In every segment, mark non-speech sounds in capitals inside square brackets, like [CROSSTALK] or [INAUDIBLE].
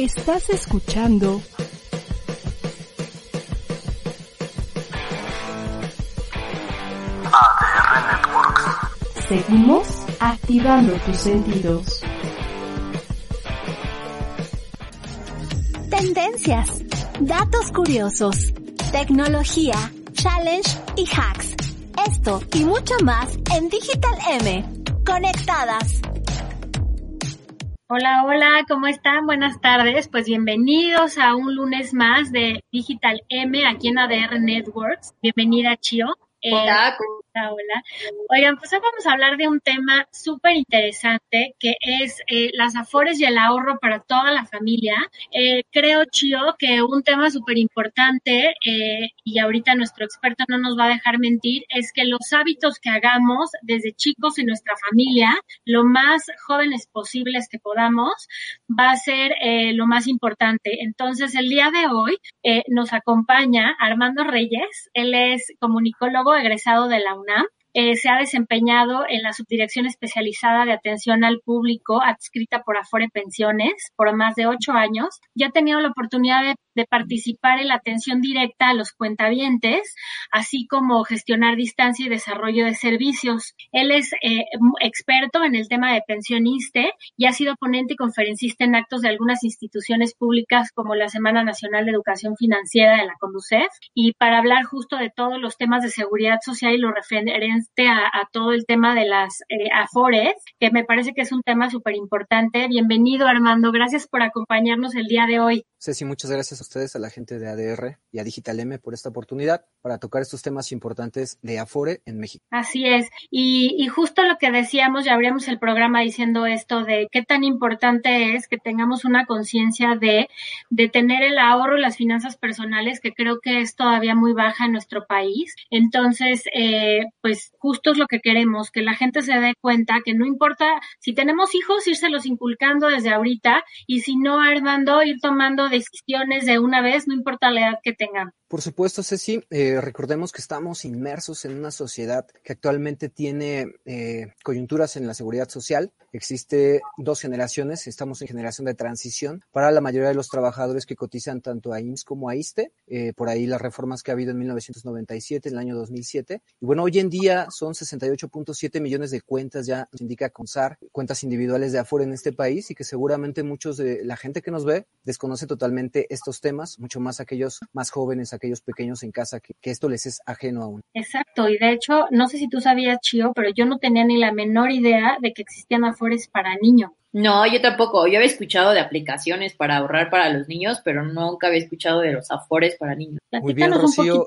Estás escuchando ADR Networks. Seguimos activando tus sentidos. Tendencias, datos curiosos, tecnología, challenge y hacks. Esto y mucho más en Digital M. Conectadas. Hola, hola, ¿cómo están? Buenas tardes. Pues bienvenidos a un lunes más de Digital M aquí en ADR Networks. Bienvenida, Chio. Eh, hola, Hola, Oigan, pues hoy vamos a hablar de un tema súper interesante que es eh, las afores y el ahorro para toda la familia. Eh, creo, Chio, que un tema súper importante, eh, y ahorita nuestro experto no nos va a dejar mentir, es que los hábitos que hagamos desde chicos en nuestra familia, lo más jóvenes posibles que podamos, va a ser lo más importante. Entonces, el día de hoy nos acompaña Armando Reyes. Él es comunicólogo egresado de la la UNAM Eh, se ha desempeñado en la subdirección especializada de atención al público adscrita por Afore Pensiones por más de ocho años y ha tenido la oportunidad de de participar en la atención directa a los cuentavientes, así como gestionar distancia y desarrollo de servicios. Él es eh, experto en el tema de pensioniste y ha sido ponente y conferencista en actos de algunas instituciones públicas como la Semana Nacional de Educación Financiera de la CONDUCEF y para hablar justo de todos los temas de seguridad social y lo referente a, todo el tema de las eh, AFORES, que me parece que es un tema súper importante. Bienvenido Armando, gracias por acompañarnos el día de hoy. Ceci, muchas gracias a ustedes, a la gente de ADR y a Digital M por esta oportunidad para tocar estos temas importantes de Afore en México. Así es. Y, justo lo que decíamos, ya abrimos el programa diciendo esto de qué tan importante es que tengamos una conciencia de, de tener el ahorro y las finanzas personales, que creo que es todavía muy baja en nuestro país. Entonces, eh, pues justo es lo que queremos, que la gente se dé cuenta que no importa si tenemos hijos, írselos inculcando desde ahorita y si no, Armando, ir tomando decisiones de una vez, no importa la edad que tengan. Por supuesto, Ceci, eh, recordemos que estamos inmersos en una sociedad que actualmente tiene eh, coyunturas en la seguridad social. Existe dos generaciones, estamos en generación de transición para la mayoría de los trabajadores que cotizan tanto a IMSS como a ISTE, eh, por ahí las reformas que ha habido en 1997, en el año 2007. Y bueno, hoy en día son 68.7 millones de cuentas, ya nos indica CONSAR, cuentas individuales de afuera en este país y que seguramente muchos de la gente que nos ve desconoce totalmente estos temas, mucho más aquellos más jóvenes, aquellos pequeños en casa, que, esto les es ajeno aún. Exacto, y de hecho, no sé si tú sabías, Chio, pero yo no tenía ni la menor idea de que existían afores para niños. No, yo tampoco. Yo había escuchado de aplicaciones para ahorrar para los niños, pero nunca había escuchado de los afores para niños. Muy bien, Rocío.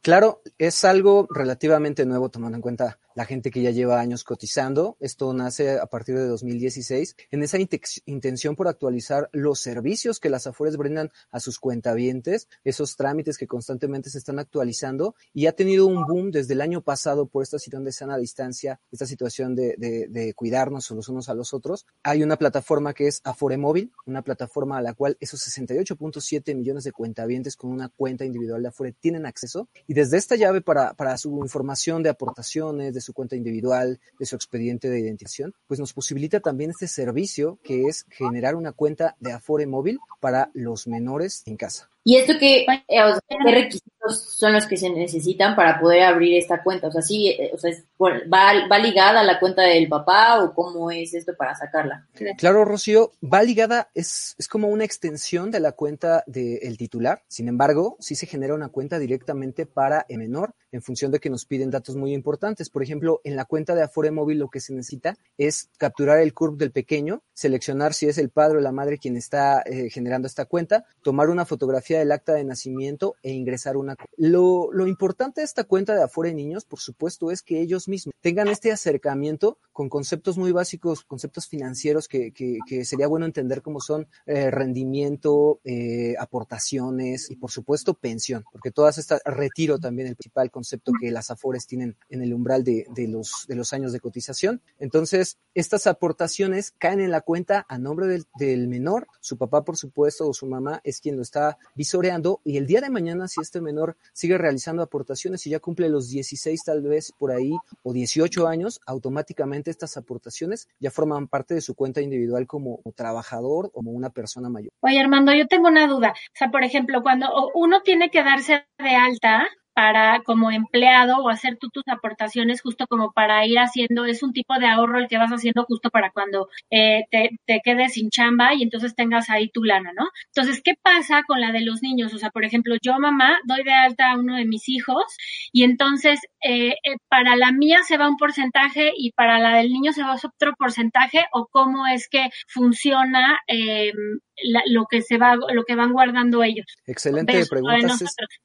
Claro, es algo relativamente nuevo tomando en cuenta la gente que ya lleva años cotizando. Esto nace a partir de 2016 en esa intención por actualizar los servicios que las Afores brindan a sus cuentavientes, esos trámites que constantemente se están actualizando y ha tenido un boom desde el año pasado por esta situación de sana distancia, esta situación de, de cuidarnos los unos a los otros. Hay una plataforma que es Afore Móvil, una plataforma a la cual esos 68.7 millones de cuentavientes con una cuenta individual de Afore tienen acceso y desde esta llave para, para su información de aportaciones, de su cuenta individual, de su expediente de identificación, pues nos posibilita también este servicio que es generar una cuenta de Afore móvil para los menores en casa. ¿Y esto qué, eh, qué requisitos son los que se necesitan para poder abrir esta cuenta? O sea, sí, eh, o sea, ¿va, ¿va ligada a la cuenta del papá o cómo es esto para sacarla? Claro, Rocío, va ligada, es, es como una extensión de la cuenta del titular. Sin embargo, sí se genera una cuenta directamente para el menor en función de que nos piden datos muy importantes. Por ejemplo, en la cuenta de Afore Móvil lo que se necesita es capturar el CURP del pequeño, seleccionar si es el padre o la madre quien está eh, generando esta cuenta, tomar una fotografía del acta de nacimiento e ingresar una. Lo, lo importante de esta cuenta de Afore Niños, por supuesto, es que ellos mismos tengan este acercamiento con conceptos muy básicos, conceptos financieros que, que, que sería bueno entender cómo son eh, rendimiento, eh, aportaciones y por supuesto pensión, porque todas estas, retiro también el principal concepto que las afores tienen en el umbral de, de, los, de los años de cotización. Entonces, estas aportaciones caen en la cuenta a nombre del, del menor, su papá por supuesto o su mamá es quien lo está y el día de mañana si este menor sigue realizando aportaciones y ya cumple los 16 tal vez por ahí o 18 años, automáticamente estas aportaciones ya forman parte de su cuenta individual como trabajador o como una persona mayor. Oye, Armando, yo tengo una duda. O sea, por ejemplo, cuando uno tiene que darse de alta, para como empleado o hacer tú tus aportaciones justo como para ir haciendo, es un tipo de ahorro el que vas haciendo justo para cuando eh, te, te, quedes sin chamba y entonces tengas ahí tu lana, ¿no? Entonces, ¿qué pasa con la de los niños? O sea, por ejemplo, yo mamá doy de alta a uno de mis hijos y entonces eh, eh, para la mía se va un porcentaje y para la del niño se va otro porcentaje o cómo es que funciona eh, la, lo que se va, lo que van guardando ellos. Excelente pregunta.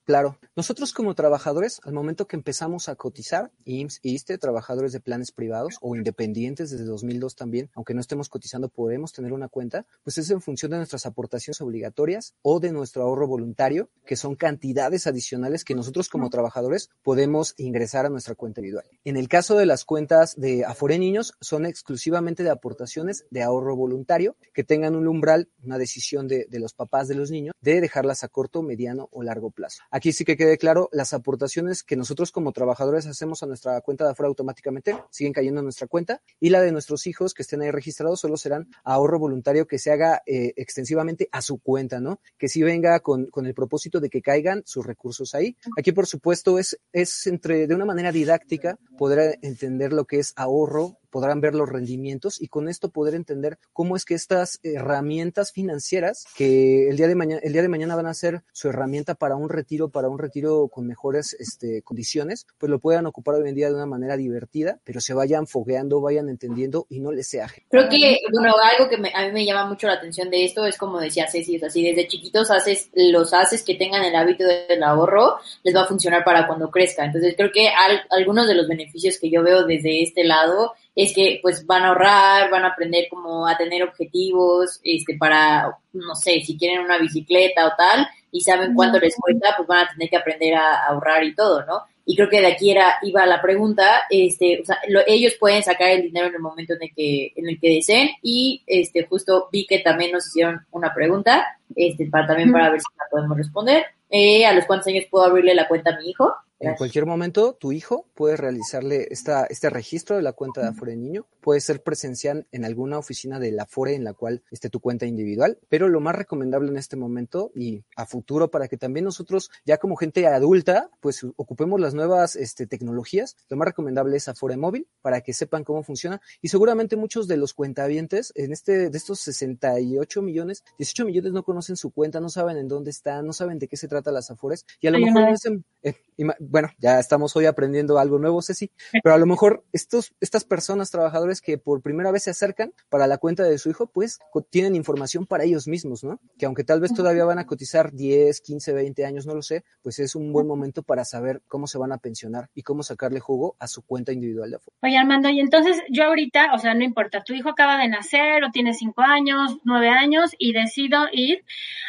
Claro, nosotros como trabajadores, al momento que empezamos a cotizar, IMSS, ISTE, trabajadores de planes privados o independientes desde 2002 también, aunque no estemos cotizando, podemos tener una cuenta, pues es en función de nuestras aportaciones obligatorias o de nuestro ahorro voluntario, que son cantidades adicionales que nosotros como trabajadores podemos ingresar a nuestra cuenta individual. En el caso de las cuentas de Afore Niños, son exclusivamente de aportaciones de ahorro voluntario que tengan un umbral, una decisión de, los papás de los niños de dejarlas a corto, mediano o largo plazo. Aquí sí que quede claro, las aportaciones que nosotros como trabajadores hacemos a nuestra cuenta de afuera automáticamente siguen cayendo en nuestra cuenta y la de nuestros hijos que estén ahí registrados solo serán ahorro voluntario que se haga eh, extensivamente a su cuenta, ¿no? Que sí venga con, con el propósito de que caigan sus recursos ahí. Aquí, por supuesto, es, es entre, de una manera didáctica poder entender lo que es ahorro podrán ver los rendimientos y con esto poder entender cómo es que estas herramientas financieras que el día de mañana, el día de mañana van a ser su herramienta para un retiro, para un retiro con mejores este, condiciones, pues lo puedan ocupar hoy en día de una manera divertida, pero se vayan fogueando, vayan entendiendo y no les sea. Creo que, bueno, algo que me, a mí me llama mucho la atención de esto es como decía Ceci, o sea, si desde chiquitos haces, los haces que tengan el hábito del ahorro, les va a funcionar para cuando crezca. Entonces creo que al, algunos de los beneficios que yo veo desde este lado es que pues van a ahorrar, van a aprender como a tener objetivos, este, para, no sé, si quieren una bicicleta o tal, y saben cuánto les cuesta, pues van a tener que aprender a ahorrar y todo, ¿no? Y creo que de aquí era, iba la pregunta, este, o sea, lo, ellos pueden sacar el dinero en el momento en el que, en el que deseen, y este, justo vi que también nos hicieron una pregunta, este, para también para ver si la podemos responder. Eh, ¿A los cuántos años puedo abrirle la cuenta a mi hijo? En cualquier momento, tu hijo puede realizarle esta, este registro de la cuenta de Afore Niño. Puede ser presencial en alguna oficina de la Afore en la cual esté tu cuenta individual. Pero lo más recomendable en este momento y a futuro para que también nosotros, ya como gente adulta, pues ocupemos las nuevas este, tecnologías, lo más recomendable es Afore Móvil para que sepan cómo funciona. Y seguramente muchos de los cuentavientes en este, de estos 68 millones, 18 millones no conocen su cuenta, no saben en dónde están, no saben de qué se trata las Afores. Y a lo mejor ese, eh, bueno, ya estamos hoy aprendiendo algo nuevo, Ceci, pero a lo mejor estos, estas personas, trabajadores que por primera vez se acercan para la cuenta de su hijo, pues tienen información para ellos mismos, ¿no? Que aunque tal vez todavía van a cotizar 10, 15, 20 años, no lo sé, pues es un buen momento para saber cómo se van a pensionar y cómo sacarle jugo a su cuenta individual de Afore. Oye, Armando, y entonces yo ahorita, o sea, no importa, tu hijo acaba de nacer o tiene 5 años, 9 años y decido ir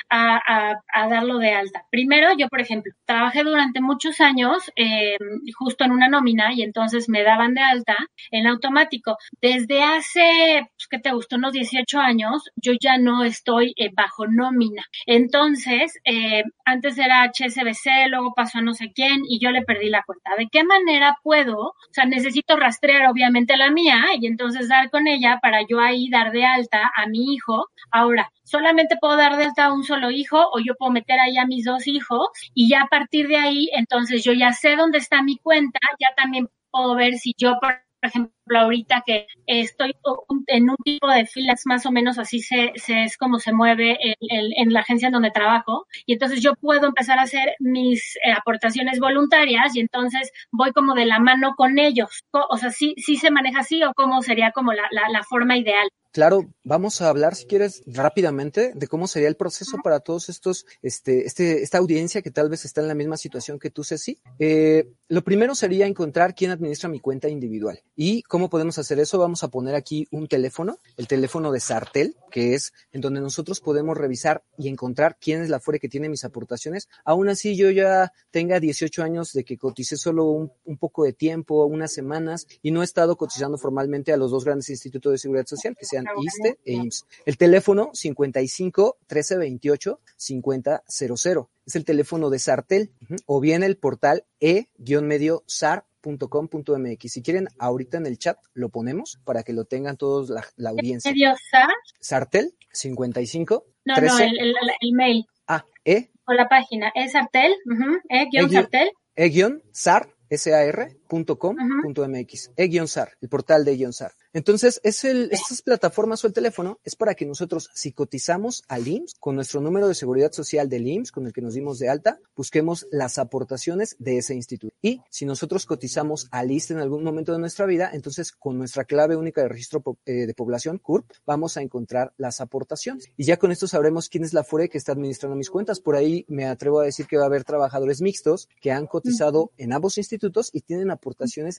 a, a, a darlo de alta. Primero, yo, por ejemplo, trabajé durante muchos años eh, justo en una nómina y entonces me daban de alta en automático. Desde hace, pues, ¿qué te gustó? Unos 18 años, yo ya no estoy eh, bajo nómina. Entonces, eh, antes era HSBC, luego pasó a no sé quién y yo le perdí la cuenta. ¿De qué manera puedo? O sea, necesito rastrear obviamente la mía y entonces dar con ella para yo ahí dar de alta a mi hijo. Ahora, solamente puedo dar de a un solo hijo o yo puedo meter ahí a mis dos hijos y ya a partir de ahí, entonces yo ya sé dónde está mi cuenta, ya también puedo ver si yo, por ejemplo, ahorita que estoy en un tipo de filas más o menos así se, se es como se mueve el, el, en la agencia en donde trabajo y entonces yo puedo empezar a hacer mis eh, aportaciones voluntarias y entonces voy como de la mano con ellos. O sea, sí, sí se maneja así o cómo sería como la, la, la forma ideal. Claro, vamos a hablar, si quieres, rápidamente de cómo sería el proceso para todos estos, este, este, esta audiencia que tal vez está en la misma situación que tú, Ceci. Eh, lo primero sería encontrar quién administra mi cuenta individual. ¿Y cómo podemos hacer eso? Vamos a poner aquí un teléfono, el teléfono de Sartel, que es en donde nosotros podemos revisar y encontrar quién es la FORE que tiene mis aportaciones. Aún así, yo ya tenga 18 años de que coticé solo un, un poco de tiempo, unas semanas, y no he estado cotizando formalmente a los dos grandes institutos de seguridad social, que sean ISTE e IMSS. El teléfono 55 13 28 50 00 es el teléfono de Sartel o bien el portal e-medio sar.com.mx. Si quieren, ahorita en el chat lo ponemos para que lo tengan todos la, la audiencia. ¿Medio SAR? Sartel 55 No, 13, no, el, el, el mail ah, e, o la página. ¿Es Sartel? Ujú, E-Sartel. e-sar, sar.com.mx, e-sar, el portal de e-sar. Entonces, es el, estas plataformas o el teléfono es para que nosotros, si cotizamos al IMSS con nuestro número de seguridad social del IMSS, con el que nos dimos de alta, busquemos las aportaciones de ese instituto. Y si nosotros cotizamos al ISTE en algún momento de nuestra vida, entonces con nuestra clave única de registro eh, de población, CURP, vamos a encontrar las aportaciones. Y ya con esto sabremos quién es la FORE que está administrando mis cuentas. Por ahí me atrevo a decir que va a haber trabajadores mixtos que han cotizado en ambos institutos y tienen aportaciones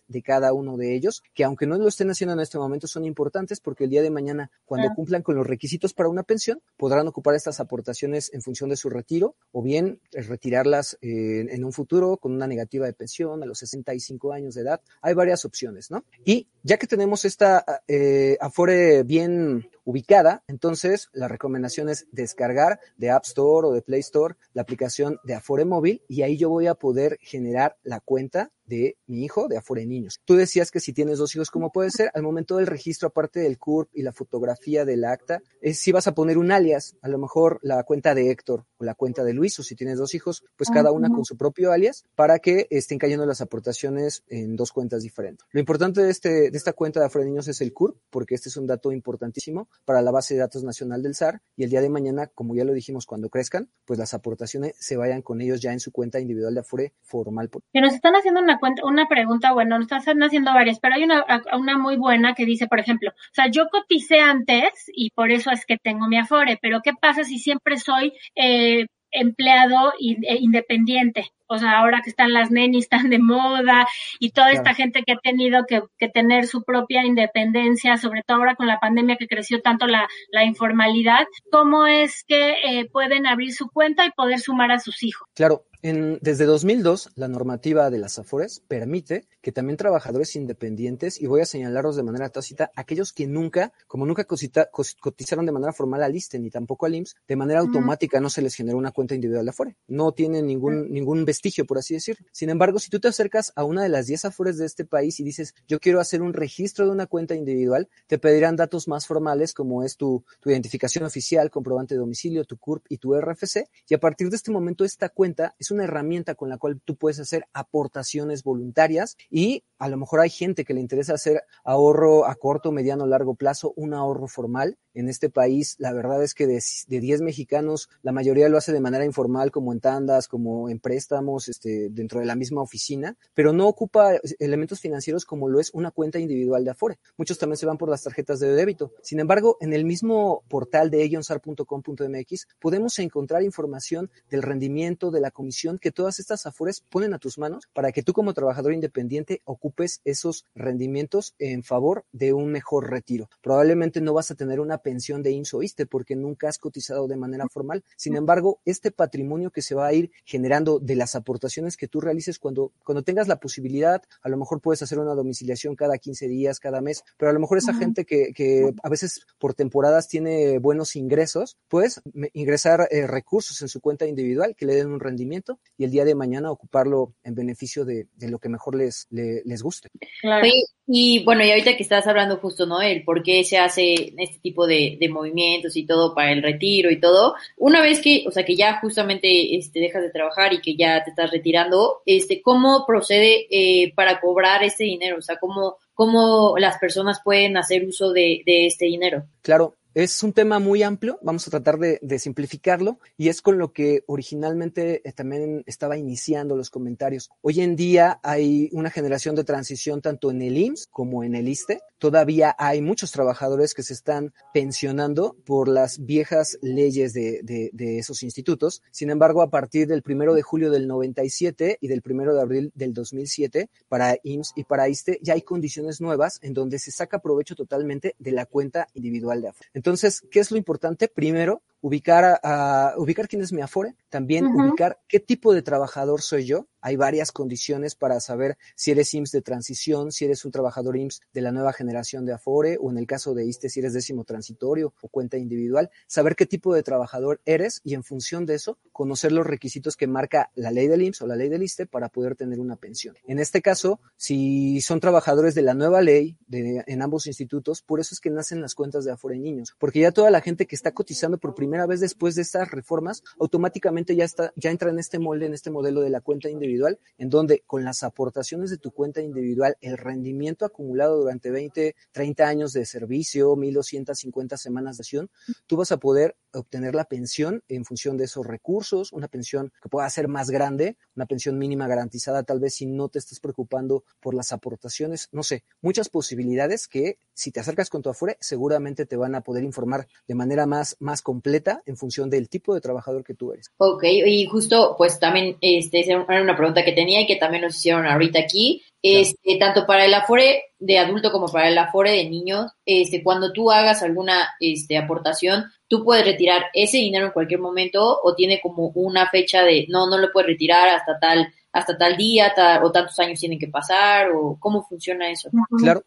de cada uno de ellos, que aunque no lo estén haciendo en este momento, son importantes porque el día de mañana, cuando cumplan con los requisitos para una pensión, podrán ocupar estas aportaciones en función de su retiro o bien eh, retirarlas eh, en un futuro con una negativa de pensión a los 65 años de edad. Hay varias opciones, ¿no? Y ya que tenemos esta eh, Afore bien ubicada, entonces la recomendación es descargar de App Store o de Play Store la aplicación de Afore Móvil y ahí yo voy a poder generar la cuenta de mi hijo de Afore Niños. Tú decías que si tienes dos hijos, ¿cómo puede ser? Al momento del registro, aparte del CURP y la fotografía del acta, es si vas a poner un alias, a lo mejor la cuenta de Héctor o la cuenta de Luis, o si tienes dos hijos, pues cada una con su propio alias, para que estén cayendo las aportaciones en dos cuentas diferentes. Lo importante de, este, de esta cuenta de Afore Niños es el CURP, porque este es un dato importantísimo para la base de datos nacional del SAR, y el día de mañana, como ya lo dijimos, cuando crezcan, pues las aportaciones se vayan con ellos ya en su cuenta individual de Afore formal. Que nos están haciendo una cuenta, una pregunta, bueno, nos están haciendo varias, pero hay una, una muy buena que dice, por ejemplo, o sea, yo coticé antes y por eso es que tengo mi Afore, pero ¿qué pasa si siempre soy eh, empleado eh, independiente? O sea, ahora que están las nenis tan de moda y toda Claro. esta gente que ha tenido que, que tener su propia independencia, sobre todo ahora con la pandemia que creció tanto la, la informalidad, ¿cómo es que eh, pueden abrir su cuenta y poder sumar a sus hijos? Claro, en, desde 2002, la normativa de las AFORES permite que también trabajadores independientes, y voy a señalarlos de manera tácita, aquellos que nunca, como nunca cosita- cos- cotizaron de manera formal al ISTE ni tampoco al IMSS, de manera automática no se les generó una cuenta individual de AFORE. No tienen ningún, ningún vestigio, por así decirlo. Sin embargo, si tú te acercas a una de las 10 AFORES de este país y dices, yo quiero hacer un registro de una cuenta individual, te pedirán datos más formales como es tu, tu identificación oficial, comprobante de domicilio, tu CURP y tu RFC. Y a partir de este momento, esta cuenta es una herramienta con la cual tú puedes hacer aportaciones voluntarias y a lo mejor hay gente que le interesa hacer ahorro a corto, mediano, largo plazo, un ahorro formal. En este país, la verdad es que de, de 10 mexicanos, la mayoría lo hace de manera informal, como en tandas, como en préstamos, este, dentro de la misma oficina, pero no ocupa elementos financieros como lo es una cuenta individual de Afore. Muchos también se van por las tarjetas de débito. Sin embargo, en el mismo portal de ellonsar.com.mx podemos encontrar información del rendimiento, de la comisión que todas estas Afores ponen a tus manos para que tú como trabajador independiente ocupes esos rendimientos en favor de un mejor retiro. Probablemente no vas a tener una pensión de IMSS o ISTE porque nunca has cotizado de manera formal. Sin embargo, este patrimonio que se va a ir generando de las aportaciones que tú realices cuando, cuando tengas la posibilidad, a lo mejor puedes hacer una domiciliación cada 15 días, cada mes, pero a lo mejor esa gente que, que a veces por temporadas tiene buenos ingresos, pues me- ingresar eh, recursos en su cuenta individual que le den un rendimiento y el día de mañana ocuparlo en beneficio de, de lo que mejor les, le- les guste. Claro. Oye, y bueno, y ahorita que estás hablando justo, ¿no? El por qué se hace este tipo de, de movimientos y todo para el retiro y todo. Una vez que, o sea, que ya justamente este, dejas de trabajar y que ya te estás retirando, este, ¿cómo procede eh, para cobrar este dinero? O sea, ¿cómo, cómo las personas pueden hacer uso de, de este dinero? Claro, es un tema muy amplio, vamos a tratar de, simplificarlo y es con lo que originalmente eh, también estaba iniciando los comentarios. Hoy en día hay una generación de transición tanto en el IMSS como en el ISTE. Todavía hay muchos trabajadores que se están pensionando por las viejas leyes de esos institutos. Sin embargo, a partir del primero de julio del 97 y del primero de abril del 2007, para IMSS y para ISTE ya hay condiciones nuevas en donde se saca provecho totalmente de la cuenta individual de Afore. Entonces, ¿qué es lo importante? Primero, ubicar a, ubicar quién es mi Afore, también uh -huh. ubicar qué tipo de trabajador soy yo. Hay varias condiciones para saber si eres IMSS de transición, si eres un trabajador IMSS de la nueva generación de Afore, o en el caso de ISTE, si eres décimo transitorio o cuenta individual, saber qué tipo de trabajador eres y en función de eso, conocer los requisitos que marca la ley del IMSS o la ley del ISTE para poder tener una pensión. En este caso, si son trabajadores de la nueva ley de, en ambos institutos, por eso es que nacen las cuentas de Afore Niños, porque ya toda la gente que está cotizando por primera vez después de estas reformas, automáticamente ya está, ya entra en este molde, en este modelo de la cuenta individual, en donde con las aportaciones de tu cuenta individual, el rendimiento acumulado durante 20, 30 años de servicio, 1250 semanas de acción, tú vas a poder obtener la pensión en función de esos recursos, una pensión que pueda ser más grande, una pensión mínima garantizada, tal vez si no te estés preocupando por las aportaciones, no sé, muchas posibilidades que si te acercas con tu Afore, seguramente te van a poder informar de manera más, más completa en función del tipo de trabajador que tú eres. Ok, y justo, pues también, este, era una pregunta que tenía y que también nos hicieron ahorita aquí. Este, tanto para el Afore de adulto como para el Afore de niños, este, cuando tú hagas alguna este, aportación, tú puedes retirar ese dinero en cualquier momento o tiene como una fecha de no, no lo puedes retirar hasta tal hasta tal día tal, o tantos años tienen que pasar o cómo funciona eso. Claro.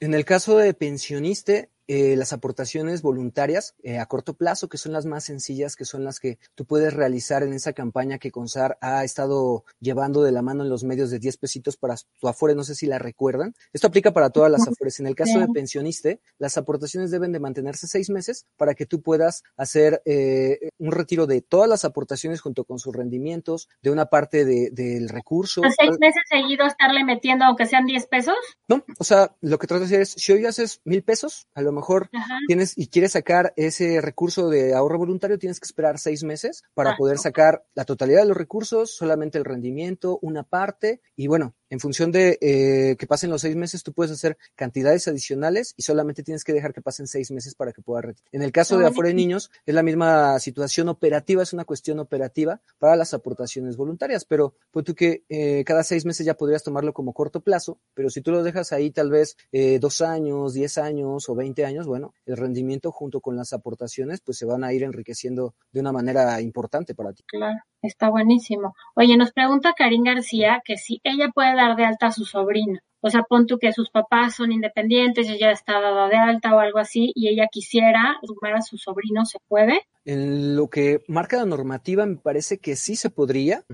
En el caso de pensionista, eh, las aportaciones voluntarias eh, a corto plazo, que son las más sencillas, que son las que tú puedes realizar en esa campaña que CONSAR ha estado llevando de la mano en los medios de 10 pesitos para tu Afore, no sé si la recuerdan. Esto aplica para todas las Afores. En el caso de pensionista, las aportaciones deben de mantenerse seis meses para que tú puedas hacer eh, un retiro de todas las aportaciones junto con sus rendimientos, de una parte de, del recurso. ¿A seis meses seguido estarle metiendo aunque sean 10 pesos? No, o sea, lo que trato de decir es, si hoy haces mil pesos, a lo mejor Ajá. tienes y quieres sacar ese recurso de ahorro voluntario, tienes que esperar seis meses para ah, poder sacar la totalidad de los recursos, solamente el rendimiento, una parte, y bueno, en función de eh, que pasen los seis meses, tú puedes hacer cantidades adicionales y solamente tienes que dejar que pasen seis meses para que puedas retirar. En el caso de Afore Niños, es la misma situación operativa, es una cuestión operativa para las aportaciones voluntarias, pero pues tú que eh, cada seis meses ya podrías tomarlo como corto plazo, pero si tú lo dejas ahí tal vez eh, dos años, diez años o veinte años, bueno, el rendimiento junto con las aportaciones pues se van a ir enriqueciendo de una manera importante para ti. Claro. Está buenísimo. Oye, nos pregunta Karin García que si ella puede dar de alta a su sobrino. O sea, pon tú que sus papás son independientes, ella está dada de alta o algo así, y ella quisiera sumar a su sobrino, ¿se puede? En lo que marca la normativa, me parece que sí se podría,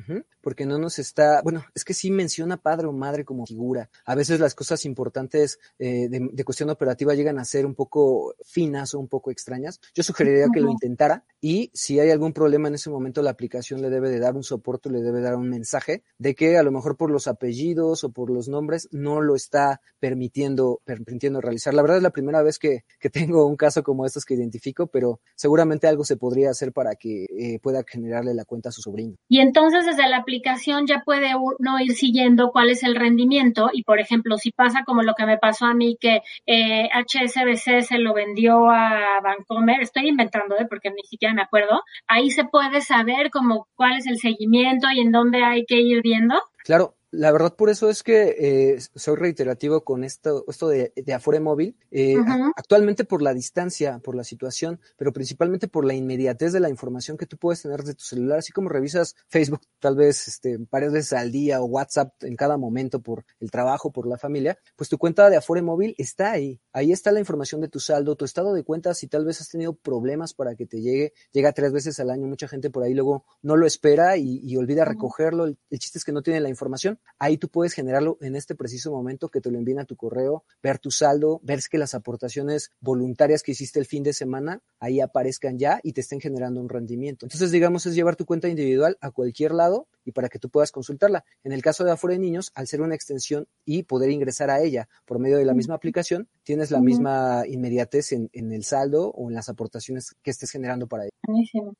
porque no nos está, bueno, es que sí menciona padre o madre como figura. A veces las cosas importantes eh, de, de, cuestión operativa llegan a ser un poco finas o un poco extrañas. Yo sugeriría uh -huh. que lo intentara y si hay algún problema en ese momento, la aplicación le debe de dar un soporte, le debe dar un mensaje de que a lo mejor por los apellidos o por los nombres no lo está permitiendo, permitiendo realizar. La verdad es la primera vez que, que tengo un caso como estos que identifico, pero seguramente algo se podría hacer para que eh, pueda generarle la cuenta a su sobrino. Y entonces desde la aplicación ya puede uno ir siguiendo cuál es el rendimiento y por ejemplo si pasa como lo que me pasó a mí que eh, HSBC se lo vendió a Bancomer, estoy inventando ¿eh? porque ni siquiera me acuerdo, ahí se puede saber como cuál es el seguimiento y en dónde hay que ir viendo. Claro, la verdad por eso es que eh, soy reiterativo con esto, esto de, de Afore Móvil, eh, uh -huh. actualmente por la distancia, por la situación, pero principalmente por la inmediatez de la información que tú puedes tener de tu celular, así como revisas Facebook tal vez este, varias veces al día o WhatsApp en cada momento por el trabajo, por la familia, pues tu cuenta de Afore Móvil está ahí, ahí está la información de tu saldo, tu estado de cuenta, si tal vez has tenido problemas para que te llegue, llega tres veces al año, mucha gente por ahí luego no lo espera y, y olvida uh -huh. recogerlo, el, el chiste es que no tiene la información, ahí tú puedes generarlo en este preciso momento que te lo envíen a tu correo, ver tu saldo, ver que las aportaciones voluntarias que hiciste el fin de semana ahí aparezcan ya y te estén generando un rendimiento. Entonces, digamos, es llevar tu cuenta individual a cualquier lado y para que tú puedas consultarla. En el caso de Afore de Niños, al ser una extensión y poder ingresar a ella por medio de la misma aplicación, tienes la misma inmediatez en, el saldo o en las aportaciones que estés generando para ella.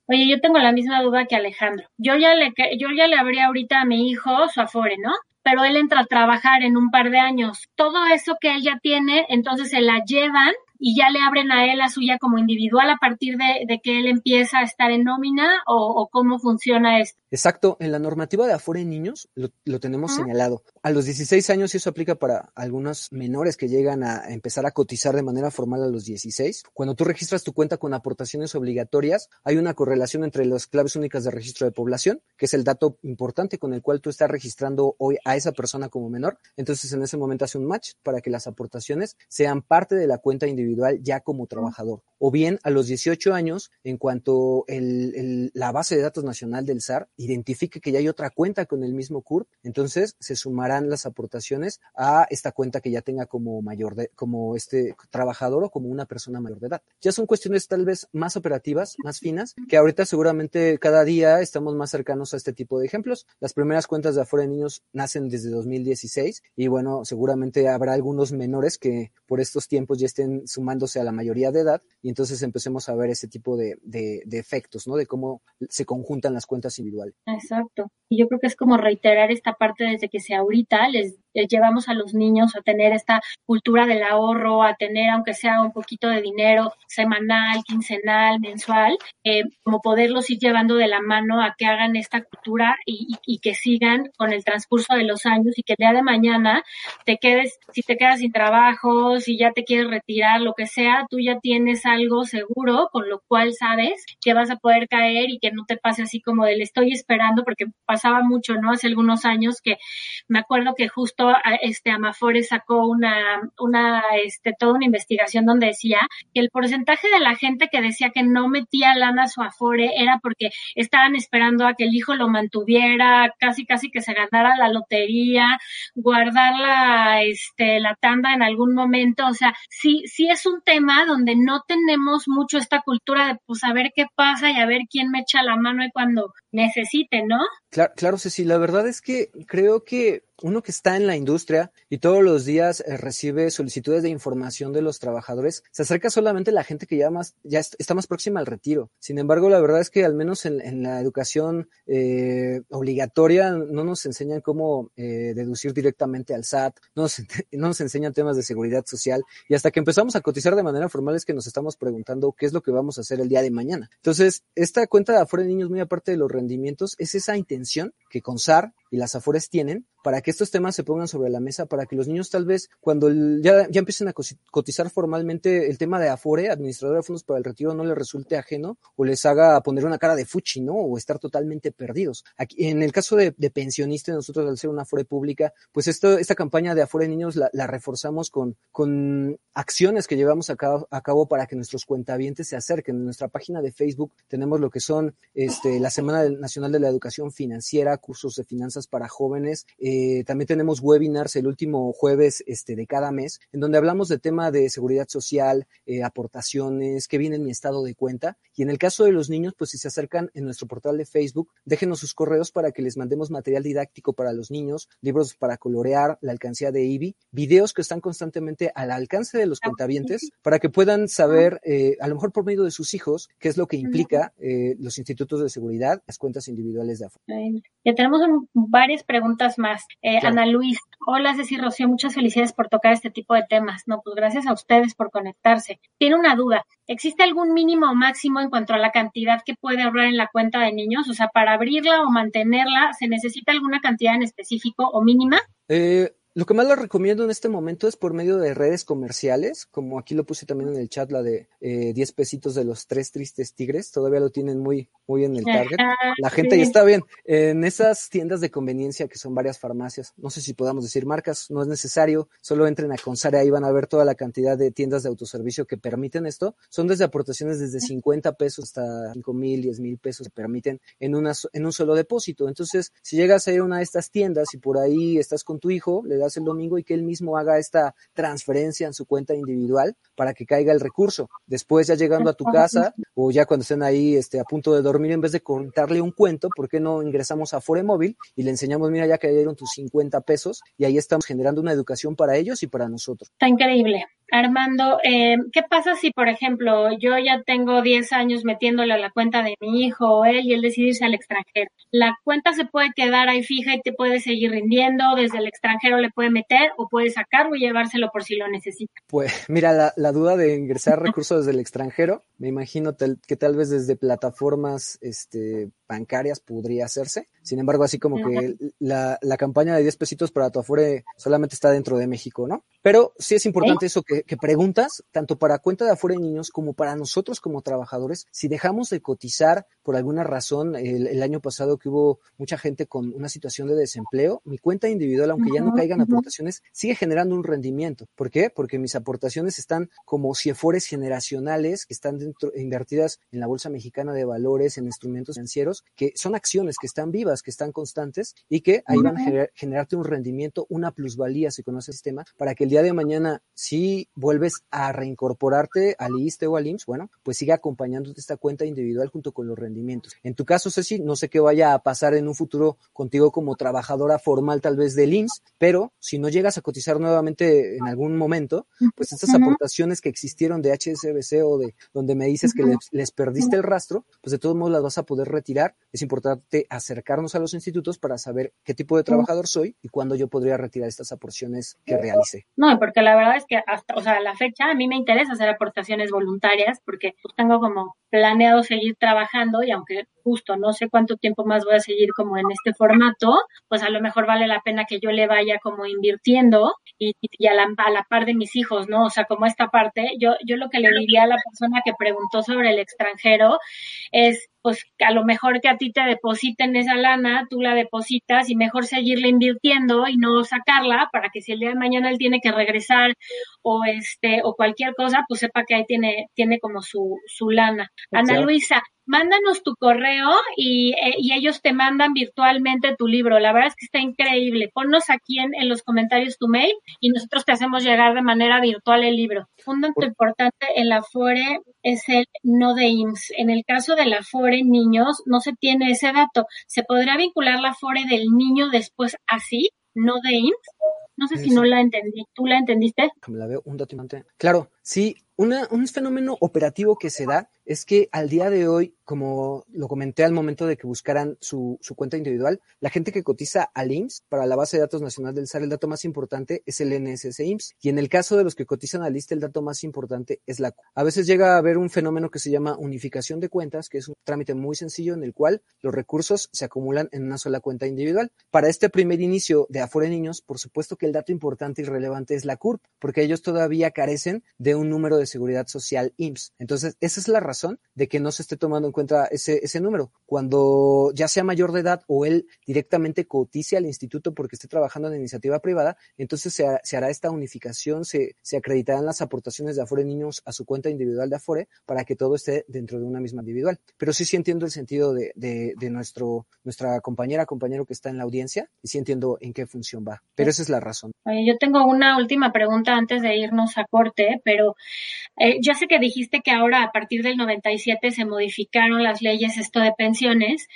Oye, yo tengo la misma duda que Alejandro. Yo ya le, yo ya le abrí ahorita a mi hijo su Afore, ¿no? pero él entra a trabajar en un par de años. Todo eso que él ya tiene, entonces se la llevan y ya le abren a él la suya como individual a partir de, que él empieza a estar en nómina o, cómo funciona esto. Exacto, en la normativa de Afore en niños lo, tenemos señalado. A los 16 años, y eso aplica para algunos menores que llegan a empezar a cotizar de manera formal a los 16, cuando tú registras tu cuenta con aportaciones obligatorias, hay una correlación entre las claves únicas de registro de población, que es el dato importante con el cual tú estás registrando hoy a esa persona como menor. Entonces, en ese momento hace un match para que las aportaciones sean parte de la cuenta individual ya como trabajador. O bien a los 18 años, en cuanto el, la base de datos nacional del SAR identifique que ya hay otra cuenta con el mismo CURP, entonces se sumarán las aportaciones a esta cuenta que ya tenga como mayor de, como este trabajador o como una persona mayor de edad. Ya son cuestiones tal vez más operativas, más finas, que ahorita seguramente cada día estamos más cercanos a este tipo de ejemplos. Las primeras cuentas de afuera de niños nacen desde 2016 y bueno, seguramente habrá algunos menores que por estos tiempos ya estén sumándose a la mayoría de edad y entonces empecemos a ver ese tipo de, de, efectos, ¿no? De cómo se conjuntan las cuentas individuales. Exacto. Y yo creo que es como reiterar esta parte desde que sea ahorita les llevamos a los niños a tener esta cultura del ahorro, a tener aunque sea un poquito de dinero semanal, quincenal, mensual, eh, como poderlos ir llevando de la mano a que hagan esta cultura y, y, que sigan con el transcurso de los años y que el día de mañana te quedes, si te quedas sin trabajo, si ya te quieres retirar, lo que sea, tú ya tienes algo seguro, con lo cual sabes que vas a poder caer y que no te pase así como de le estoy esperando, porque pasaba mucho, ¿no? Hace algunos años que me acuerdo que justo este Amafore sacó una, una, este, toda una investigación donde decía que el porcentaje de la gente que decía que no metía lana a su Afore era porque estaban esperando a que el hijo lo mantuviera, casi casi que se ganara la lotería, guardar la, este, la tanda en algún momento. O sea, sí, sí es un tema donde no tenemos mucho esta cultura de pues a ver qué pasa y a ver quién me echa la mano y cuando necesite, ¿no? Claro, claro, Ceci, la verdad es que creo que uno que está en la industria y todos los días eh, recibe solicitudes de información de los trabajadores, se acerca solamente la gente que ya más, ya está más próxima al retiro. Sin embargo, la verdad es que al menos en, la educación eh, obligatoria no nos enseñan cómo eh, deducir directamente al SAT, no nos, [LAUGHS] no nos enseñan temas de seguridad social y hasta que empezamos a cotizar de manera formal es que nos estamos preguntando qué es lo que vamos a hacer el día de mañana. Entonces, esta cuenta de afuera de niños, muy aparte de los rendimientos, es esa intención que con SAR y las Afores tienen para que estos temas se pongan sobre la mesa, para que los niños tal vez cuando ya, ya empiecen a cotizar formalmente el tema de Afore, administrador de fondos para el retiro, no les resulte ajeno o les haga poner una cara de fuchi, ¿no? O estar totalmente perdidos. Aquí, en el caso de, pensionistas, nosotros al ser una Afore pública, pues esto, esta campaña de Afore Niños la, reforzamos con, con acciones que llevamos a cabo, a cabo para que nuestros cuentavientes se acerquen. En nuestra página de Facebook tenemos lo que son este, la Semana Nacional de la Educación Financiera, cursos de finanzas para jóvenes, eh, también tenemos webinars el último jueves este, de cada mes, en donde hablamos de tema de seguridad social, eh, aportaciones, qué viene en mi estado de cuenta. Y en el caso de los niños, pues si se acercan en nuestro portal de Facebook, déjenos sus correos para que les mandemos material didáctico para los niños, libros para colorear, la alcancía de IBI, videos que están constantemente al alcance de los cuentavientes para que puedan saber, eh, a lo mejor por medio de sus hijos, qué es lo que implica los institutos de seguridad, las cuentas individuales de afuera. Ya tenemos varias preguntas más. Eh, Ana Luis, hola Ceci Rocío, muchas felicidades por tocar este tipo de temas. No, pues gracias a ustedes por conectarse. Tiene una duda. ¿Existe algún mínimo o máximo en cuanto a la cantidad que puede ahorrar en la cuenta de niños? O sea, para abrirla o mantenerla, ¿se necesita alguna cantidad en específico o mínima? Eh, lo que más les recomiendo en este momento es por medio de redes comerciales, como aquí lo puse también en el chat, la de eh, 10 pesitos de los tres tristes tigres, todavía lo tienen muy, muy en el target. La gente ya está bien. En esas tiendas de conveniencia, que son varias farmacias, no sé si podamos decir marcas, no es necesario, solo entren a Consare, ahí van a ver toda la cantidad de tiendas de autoservicio que permiten esto. Son desde aportaciones desde 50 pesos hasta 5 mil, 10 mil pesos que permiten en, una, en un solo depósito. Entonces, si llegas a ir a una de estas tiendas y por ahí estás con tu hijo, le el domingo y que él mismo haga esta transferencia en su cuenta individual para que caiga el recurso. Después ya llegando a tu casa o ya cuando estén ahí este, a punto de dormir, en vez de contarle un cuento, ¿por qué no ingresamos a Afore Móvil y le enseñamos, mira, ya dieron tus 50 pesos y ahí estamos generando una educación para ellos y para nosotros? Está increíble. Armando, eh, ¿qué pasa si, por ejemplo, yo ya tengo 10 años metiéndole a la cuenta de mi hijo o él y él decide irse al extranjero? La cuenta se puede quedar ahí fija y te puede seguir rindiendo, desde el extranjero le puede meter o puede sacarlo y llevárselo por si lo necesita. Pues mira, la, la duda de ingresar recursos desde el extranjero, me imagino tal, que tal vez desde plataformas este, bancarias podría hacerse. Sin embargo, así como que la, la campaña de 10 pesitos para tu Afore solamente está dentro de México, ¿no? Pero sí es importante eso que, que, preguntas, tanto para cuenta de Afore Niños como para nosotros como trabajadores, si dejamos de cotizar por alguna razón, el, el, año pasado que hubo mucha gente con una situación de desempleo, mi cuenta individual, aunque ya no caigan aportaciones, sigue generando un rendimiento. ¿Por qué? Porque mis aportaciones están como si generacionales que están dentro, invertidas en la Bolsa Mexicana de Valores, en instrumentos financieros, que son acciones que están vivas, que están constantes y que ahí van a gener, generarte un rendimiento, una plusvalía, si conoces el sistema, para que el día de mañana, si vuelves a reincorporarte al ISTE o al IMSS, bueno, pues siga acompañándote esta cuenta individual junto con los rendimientos. En tu caso, Ceci, no sé qué vaya a pasar en un futuro contigo como trabajadora formal tal vez del IMSS, pero si no llegas a cotizar nuevamente en algún momento, pues estas uh -huh. aportaciones que existieron de HSBC o de donde me dices uh -huh. que les, les perdiste el rastro, pues de todos modos las vas a poder retirar. Es importante acercarnos a los institutos para saber qué tipo de trabajador soy y cuándo yo podría retirar estas aportaciones que realicé. No, porque la verdad es que hasta, o sea, la fecha a mí me interesa hacer aportaciones voluntarias porque tengo como planeado seguir trabajando y aunque justo no sé cuánto tiempo más voy a seguir como en este formato, pues a lo mejor vale la pena que yo le vaya como invirtiendo y, y a, la, a, la, par de mis hijos, ¿no? O sea, como esta parte, yo, yo lo que le diría a la persona que preguntó sobre el extranjero es, pues a lo mejor que a ti te depositen esa lana, tú la depositas y mejor seguirle invirtiendo y no sacarla para que si el día de mañana él tiene que regresar o este o cualquier cosa, pues sepa que ahí tiene tiene como su su lana. Ana Luisa, mándanos tu correo y, eh, y, ellos te mandan virtualmente tu libro. La verdad es que está increíble. Ponnos aquí en, en, los comentarios tu mail y nosotros te hacemos llegar de manera virtual el libro. Un dato importante en la FORE es el no de IMSS. En el caso de la FORE niños, no se tiene ese dato. ¿Se podrá vincular la FORE del niño después así, no de IMSS? No sé si no la entendí. ¿Tú la entendiste? Me la veo un dato Claro, sí, una, un fenómeno operativo que se da es que al día de hoy, como lo comenté al momento de que buscaran su, su cuenta individual, la gente que cotiza al IMSS para la base de datos nacional del SAR, el dato más importante es el NSS IMSS. Y en el caso de los que cotizan al ISTE, el dato más importante es la A veces llega a haber un fenómeno que se llama unificación de cuentas, que es un trámite muy sencillo en el cual los recursos se acumulan en una sola cuenta individual. Para este primer inicio de Afore Niños, por supuesto que el dato importante y relevante es la CURP, porque ellos todavía carecen de un número de seguridad social IMSS. Entonces, esa es la razón de que no se esté tomando en cuenta ese, ese número. Cuando ya sea mayor de edad o él directamente cotice al instituto porque esté trabajando en iniciativa privada, entonces se, se hará esta unificación, se, se, acreditarán las aportaciones de Afore Niños a su cuenta individual de Afore para que todo esté dentro de una misma individual. Pero sí, sí entiendo el sentido de, de, nuestro, nuestra compañera, compañero que está en la audiencia y sí entiendo en qué función va. Pero esa es la razón. Oye, yo tengo una última pregunta antes de irnos a corte, pero eh, ya sé que dijiste que ahora a partir del 97 se modificaron las leyes esto de pensiones,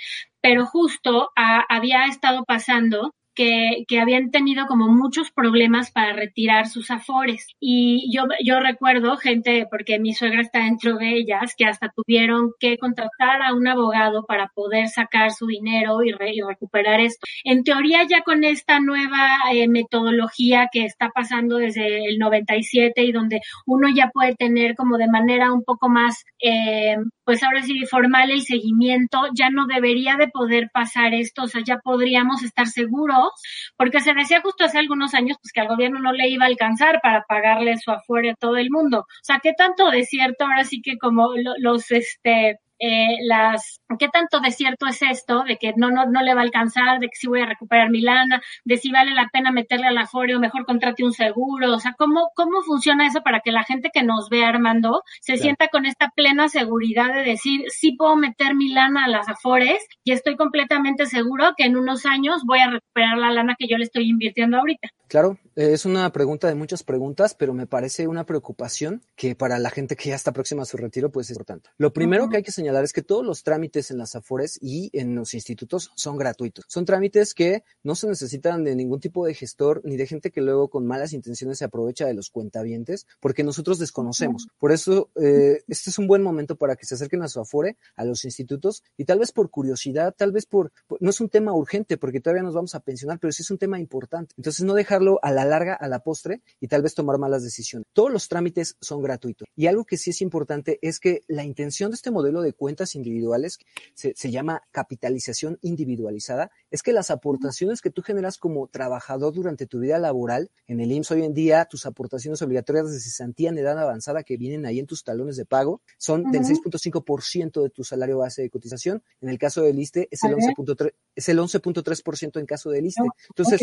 pero justo a, había estado pasando que, que, habían tenido como muchos problemas para retirar sus afores. Y yo, yo recuerdo gente, porque mi suegra está dentro de ellas, que hasta tuvieron que contratar a un abogado para poder sacar su dinero y, re, y recuperar esto. En teoría ya con esta nueva eh, metodología que está pasando desde el 97 y donde uno ya puede tener como de manera un poco más, eh, pues ahora sí, formal el seguimiento, ya no debería de poder pasar esto, o sea, ya podríamos estar seguros porque se decía justo hace algunos años pues que al gobierno no le iba a alcanzar para pagarle su afuera a todo el mundo. O sea, ¿qué tanto de cierto ahora sí que como los, este, eh, las, qué tanto de cierto es esto, de que no, no, no le va a alcanzar, de que sí voy a recuperar mi lana, de si vale la pena meterle al afore o mejor contrate un seguro, o sea, cómo, cómo funciona eso para que la gente que nos ve armando se claro. sienta con esta plena seguridad de decir, sí puedo meter mi lana a las afores y estoy completamente seguro que en unos años voy a recuperar la lana que yo le estoy invirtiendo ahorita. Claro, es una pregunta de muchas preguntas, pero me parece una preocupación que para la gente que ya está próxima a su retiro, pues es importante. Lo primero uh -huh. que hay que señalar señalar es que todos los trámites en las AFORES y en los institutos son gratuitos. Son trámites que no se necesitan de ningún tipo de gestor ni de gente que luego con malas intenciones se aprovecha de los cuentavientes porque nosotros desconocemos. Por eso, eh, este es un buen momento para que se acerquen a su Afore, a los institutos y tal vez por curiosidad, tal vez por, no es un tema urgente porque todavía nos vamos a pensionar, pero sí es un tema importante. Entonces, no dejarlo a la larga, a la postre y tal vez tomar malas decisiones. Todos los trámites son gratuitos. Y algo que sí es importante es que la intención de este modelo de cuentas individuales se, se llama capitalización individualizada, es que las aportaciones que tú generas como trabajador durante tu vida laboral en el IMSS hoy en día, tus aportaciones obligatorias de cesantía en edad avanzada que vienen ahí en tus talones de pago son del 6.5% de tu salario base de cotización. En el caso del ISTE es el 11.3 es el 11.3% en caso del ISTE. Entonces,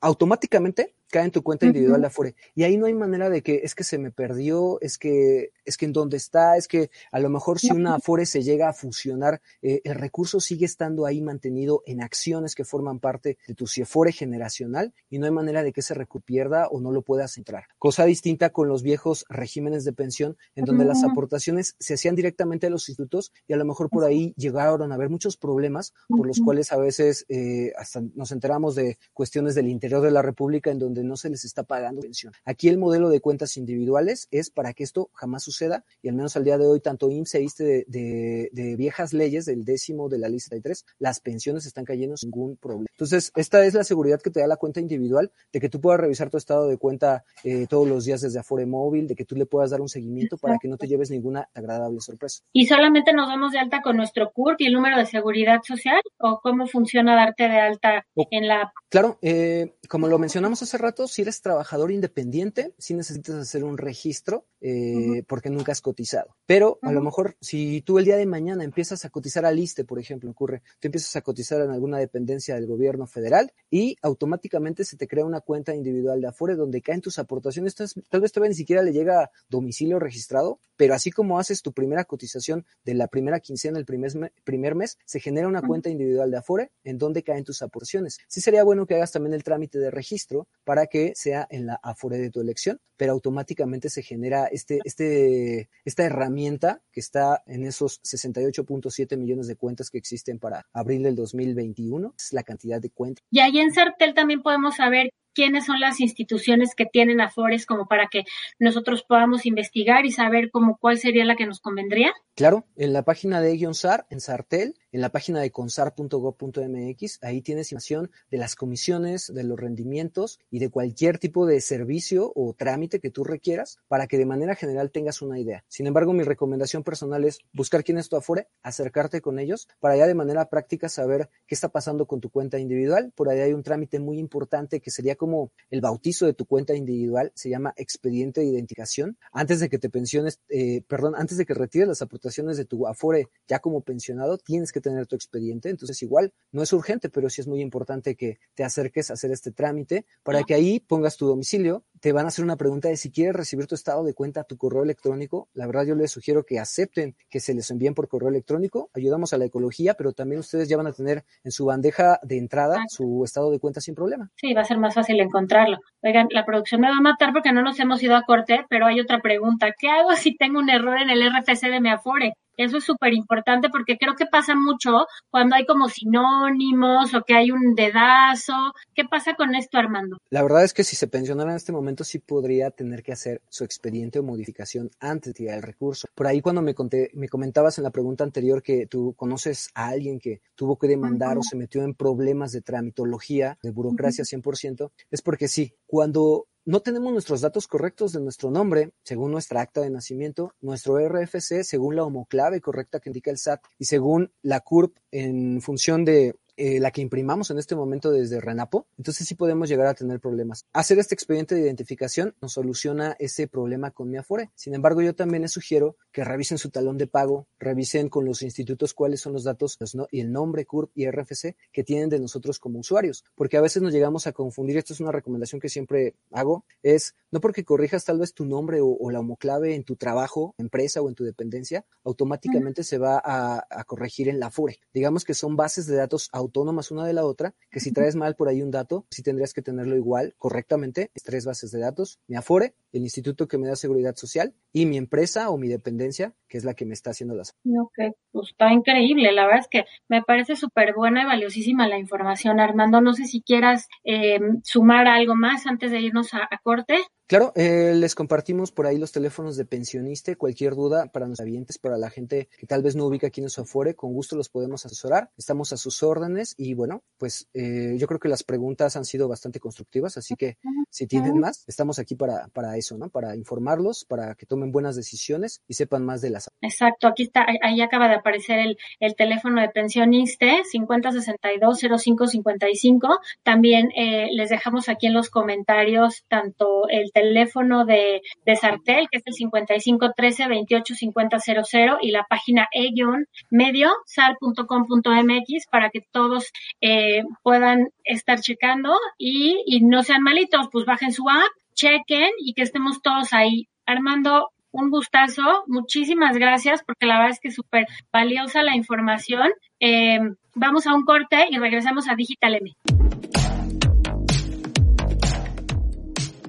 automáticamente cae en tu cuenta individual de Afore. Y ahí no hay manera de que es que se me perdió, es que, es que en dónde está, es que a lo mejor si una Afore se llega a fusionar, eh, el recurso sigue estando ahí mantenido en acciones que forman parte de tu CIEFORE generacional y no hay manera de que ese recurso pierda o no lo puedas entrar. Cosa distinta con los viejos regímenes de pensión en donde las aportaciones se hacían directamente a los institutos y a lo mejor por ahí llegaron a haber muchos problemas por los cuales a veces eh, hasta nos enteramos de cuestiones del interior de la República en donde no se les está pagando pensión. Aquí el modelo de cuentas individuales es para que esto jamás suceda y al menos al día de hoy tanto IMSS e de, de, de, viejas leyes del décimo de la lista de tres, las pensiones están cayendo sin ningún problema. Entonces, esta es la seguridad que te da la cuenta individual, de que tú puedas revisar tu estado de cuenta eh, todos los días desde Afore Móvil, de que tú le puedas dar un seguimiento para que no te lleves ninguna agradable sorpresa. ¿Y solamente nos damos de alta con nuestro CURP y el número de seguridad social? ¿O cómo funciona darte de alta en la... Claro, eh, como lo mencionamos hace rato, si eres trabajador independiente, sí necesitas hacer un registro eh, porque nunca has cotizado. Pero a lo mejor si tú el día de mañana empiezas a cotizar al ISTE, por ejemplo, ocurre, tú empiezas a cotizar en alguna dependencia del gobierno federal y automáticamente se te crea una cuenta individual de Afore donde caen tus aportaciones. tal vez todavía ni siquiera le llega domicilio registrado, pero así como haces tu primera cotización de la primera quincena el primer, primer mes, se genera una cuenta individual de Afore en donde caen tus aportaciones. Sí sería bueno que hagas también el trámite de registro para que sea en la Afore de tu elección, pero automáticamente se genera este, este, esta herramienta que está en esos 68.7 millones de cuentas que existen para abril del 2021, es la cantidad de cuentas. Y ahí en Sartel también podemos saber quiénes son las instituciones que tienen Afores como para que nosotros podamos investigar y saber cómo cuál sería la que nos convendría? Claro, en la página de Guionsar, en Sartel, en la página de consar.gov.mx, ahí tienes información de las comisiones, de los rendimientos y de cualquier tipo de servicio o trámite que tú requieras para que de manera general tengas una idea. Sin embargo, mi recomendación personal es buscar quién es tu Afore, acercarte con ellos para ya de manera práctica saber qué está pasando con tu cuenta individual. Por ahí hay un trámite muy importante que sería como el bautizo de tu cuenta individual, se llama expediente de identificación. Antes de que te pensiones, eh, perdón, antes de que retires las aportaciones de tu Afore ya como pensionado, tienes que tener tu expediente. Entonces, igual, no es urgente, pero sí es muy importante que te acerques a hacer este trámite para que ahí pongas tu domicilio. Te van a hacer una pregunta de si quieres recibir tu estado de cuenta a tu correo electrónico. La verdad, yo les sugiero que acepten que se les envíen por correo electrónico. Ayudamos a la ecología, pero también ustedes ya van a tener en su bandeja de entrada su estado de cuenta sin problema. Sí, va a ser más fácil encontrarlo. Oigan, la producción me va a matar porque no nos hemos ido a corte, pero hay otra pregunta. ¿Qué hago si tengo un error en el RFC de mi Afore? Eso es súper importante porque creo que pasa mucho cuando hay como sinónimos o que hay un dedazo. ¿Qué pasa con esto, Armando? La verdad es que si se pensionara en este momento sí podría tener que hacer su expediente o modificación antes de tirar el recurso. Por ahí cuando me, conté, me comentabas en la pregunta anterior que tú conoces a alguien que tuvo que demandar o se metió en problemas de tramitología, de burocracia 100%, es porque sí, cuando no tenemos nuestros datos correctos de nuestro nombre, según nuestra acta de nacimiento, nuestro RFC, según la homoclave correcta que indica el SAT, y según la CURP en función de eh, la que imprimamos en este momento desde Renapo, entonces sí podemos llegar a tener problemas. Hacer este expediente de identificación nos soluciona ese problema con mi Afore. Sin embargo, yo también les sugiero que revisen su talón de pago, revisen con los institutos cuáles son los datos y el nombre CURP y RFC que tienen de nosotros como usuarios, porque a veces nos llegamos a confundir, esto es una recomendación que siempre hago, es no porque corrijas tal vez tu nombre o, o la homoclave en tu trabajo, empresa o en tu dependencia, automáticamente se va a, a, corregir en la Afore. Digamos que son bases de datos autónomas una de la otra, que si traes mal por ahí un dato, sí tendrías que tenerlo igual, correctamente, tres bases de datos, mi Afore, el instituto que me da seguridad social y mi empresa o mi dependencia que es la que me está haciendo las. Ok, pues está increíble. La verdad es que me parece súper buena y valiosísima la información, Armando. No sé si quieras eh, sumar algo más antes de irnos a, a corte. Claro, eh, les compartimos por ahí los teléfonos de pensionista. Cualquier duda para los avientes, para la gente que tal vez no ubica quién es Afore, con gusto los podemos asesorar. Estamos a sus órdenes y bueno, pues eh, yo creo que las preguntas han sido bastante constructivas, así que si tienen más, estamos aquí para, para eso, ¿no? Para informarlos, para que tomen buenas decisiones y sepan más de Exacto, aquí está, ahí acaba de aparecer el, el teléfono de pensioniste, 5062-0555. También eh, les dejamos aquí en los comentarios tanto el teléfono de, de Sartel, que es el 5513-285000 y la página e-medio, sal.com.mx para que todos eh, puedan estar checando y, y no sean malitos, pues bajen su app, chequen y que estemos todos ahí. Armando, un gustazo, muchísimas gracias porque la verdad es que es súper valiosa la información. Eh, vamos a un corte y regresamos a Digital M.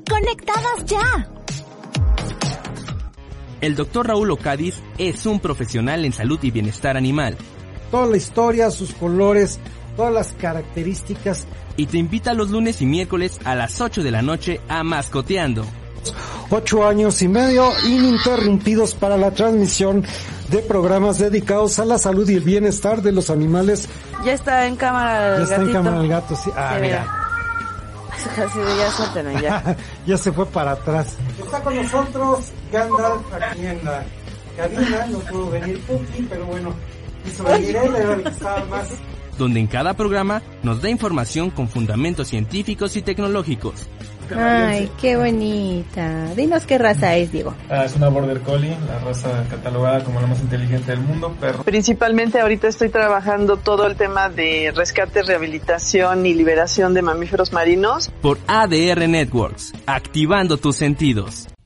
Conectadas ya. El doctor Raúl Ocadiz es un profesional en salud y bienestar animal. Toda la historia, sus colores, todas las características. Y te invita los lunes y miércoles a las 8 de la noche a Mascoteando. Ocho años y medio ininterrumpidos para la transmisión de programas dedicados a la salud y el bienestar de los animales. Ya está en cámara el Ya está en gatito. cámara el gato, sí. Ah, Sí, mira. Así [LAUGHS] de ya suéltenlo ya. [LAUGHS] ya se fue para atrás. Está con nosotros Gandalf aquí en la cabina. No pudo venir Puki, pero bueno, quiso venir él, era el que estaba más. donde en cada programa nos da información con fundamentos científicos y tecnológicos. Ay, qué bonita. Dinos qué raza es, Diego. Ah, es una Border Collie, la raza catalogada como la más inteligente del mundo, perro. Principalmente ahorita estoy trabajando todo el tema de rescate, rehabilitación y liberación de mamíferos marinos. Por ADR Networks, activando tus sentidos.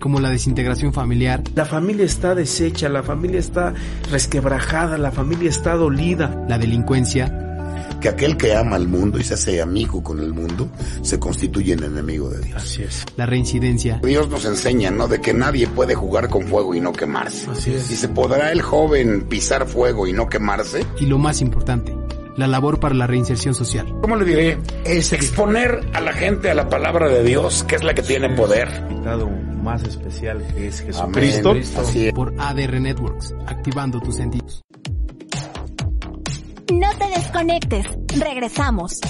como la desintegración familiar. La familia está deshecha, la familia está resquebrajada, la familia está dolida. La delincuencia. Que aquel que ama al mundo y se hace amigo con el mundo, se constituye en enemigo de Dios. Así es. La reincidencia. Dios nos enseña, ¿no? De que nadie puede jugar con fuego y no quemarse. Así es. Y se podrá el joven pisar fuego y no quemarse. Y lo más importante, la labor para la reinserción social. ¿Cómo le diré? Es exponer a la gente a la palabra de Dios, que es la que tiene poder. Más especial que es Jesucristo. Así es. Por ADR Networks, activando tus sentidos. No te desconectes, regresamos.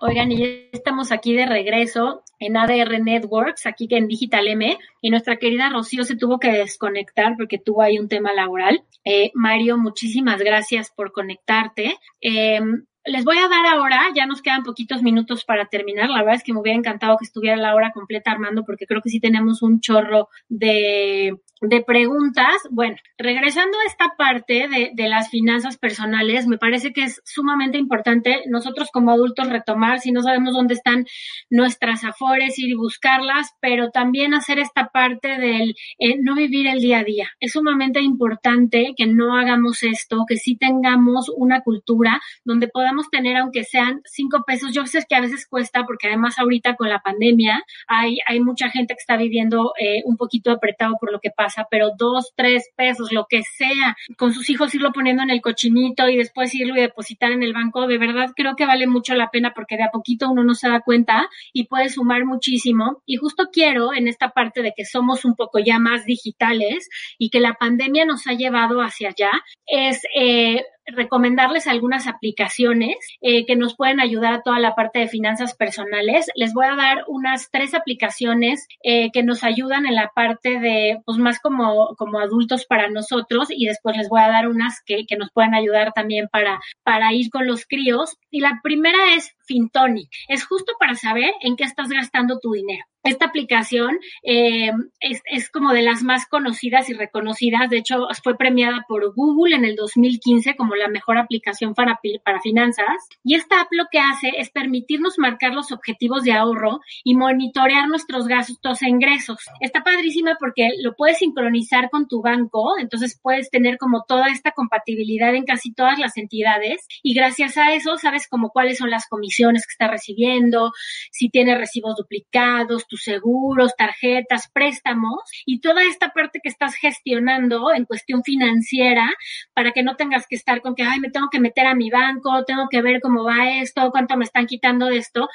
Oigan, y ya estamos aquí de regreso en ADR Networks, aquí en Digital M, y nuestra querida Rocío se tuvo que desconectar porque tuvo ahí un tema laboral. Eh, Mario, muchísimas gracias por conectarte. Eh, les voy a dar ahora, ya nos quedan poquitos minutos para terminar. La verdad es que me hubiera encantado que estuviera la hora completa, Armando, porque creo que sí tenemos un chorro de, de preguntas. Bueno, regresando a esta parte de, de, las finanzas personales, me parece que es sumamente importante nosotros como adultos retomar, si no sabemos dónde están nuestras afores, ir y buscarlas, pero también hacer esta parte del eh, no vivir el día a día. Es sumamente importante que no hagamos esto, que sí tengamos una cultura donde podamos tener, aunque sean cinco pesos. Yo sé que a veces cuesta, porque además ahorita con la pandemia hay, hay mucha gente que está viviendo eh, un poquito apretado por lo que pasa, pero dos, tres pesos, lo que sea, con sus hijos irlo poniendo en el cochinito y después irlo y depositar en el banco, de verdad creo que vale mucho la pena porque de a poquito uno no se da cuenta y puede sumar muchísimo. Y justo quiero en esta parte de que somos un poco ya más digitales y que la pandemia nos ha llevado hacia allá, es eh, recomendarles algunas aplicaciones eh, que nos pueden ayudar a toda la parte de finanzas personales. Les voy a dar unas tres aplicaciones eh, que nos ayudan en la parte de, pues más como, como adultos para nosotros y después les voy a dar unas que, que nos pueden ayudar también para, para ir con los críos. Y la primera es FinTonic. Es justo para saber en qué estás gastando tu dinero. Esta aplicación eh, es, es, como de las más conocidas y reconocidas. De hecho, fue premiada por Google en el 2015 como la mejor aplicación para, para finanzas. Y esta app lo que hace es permitirnos marcar los objetivos de ahorro y monitorear nuestros gastos e ingresos. Está padrísima porque lo puedes sincronizar con tu banco, entonces puedes tener como toda esta compatibilidad en casi todas las entidades y gracias a eso sabes como cuáles son las comisiones que está recibiendo, si tiene recibos duplicados, seguros, tarjetas, préstamos y toda esta parte que estás gestionando en cuestión financiera para que no tengas que estar con que, ay, me tengo que meter a mi banco, tengo que ver cómo va esto, cuánto me están quitando de esto.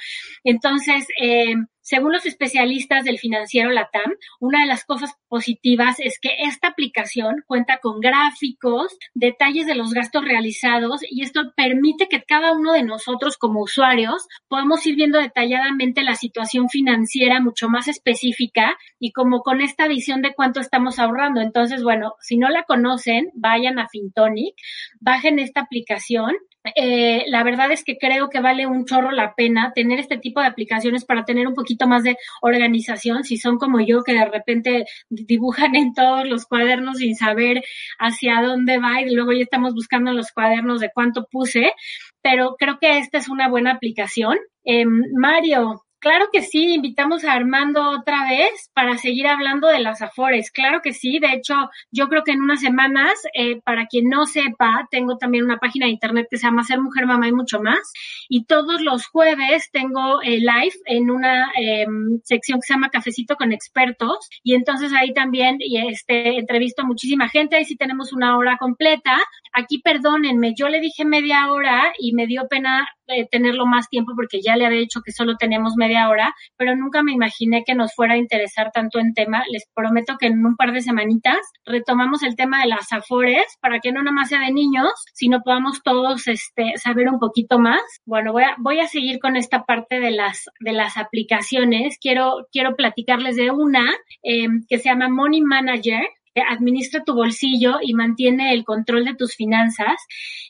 Entonces, eh, según los especialistas del financiero LATAM, una de las cosas positivas es que esta aplicación cuenta con gráficos, detalles de los gastos realizados y esto permite que cada uno de nosotros como usuarios podamos ir viendo detalladamente la situación financiera mucho más específica y como con esta visión de cuánto estamos ahorrando. Entonces, bueno, si no la conocen, vayan a Fintonic, bajen esta aplicación eh, la verdad es que creo que vale un chorro la pena tener este tipo de aplicaciones para tener un poquito más de organización. Si son como yo que de repente dibujan en todos los cuadernos sin saber hacia dónde va y luego ya estamos buscando en los cuadernos de cuánto puse, pero creo que esta es una buena aplicación. Eh, Mario, Claro que sí, invitamos a Armando otra vez para seguir hablando de las Afores. Claro que sí, de hecho, yo creo que en unas semanas, eh, para quien no sepa, tengo también una página de internet que se llama Ser Mujer, Mamá y mucho más. Y todos los jueves tengo eh, live en una em, sección que se llama Cafecito con Expertos. Y entonces ahí también este, entrevisto a muchísima gente. Ahí sí tenemos una hora completa. Aquí, perdónenme, yo le dije media hora y me dio pena eh, tenerlo más tiempo porque ya le había dicho que solo tenemos media hora, pero nunca me imaginé que nos fuera a interesar tanto en tema. Les prometo que en un par de semanitas retomamos el tema de las afores para que no nada más sea de niños, sino podamos todos este, saber un poquito más. Bueno, voy a, voy a seguir con esta parte de las, de las aplicaciones. Quiero, quiero platicarles de una eh, que se llama Money Manager administra tu bolsillo y mantiene el control de tus finanzas.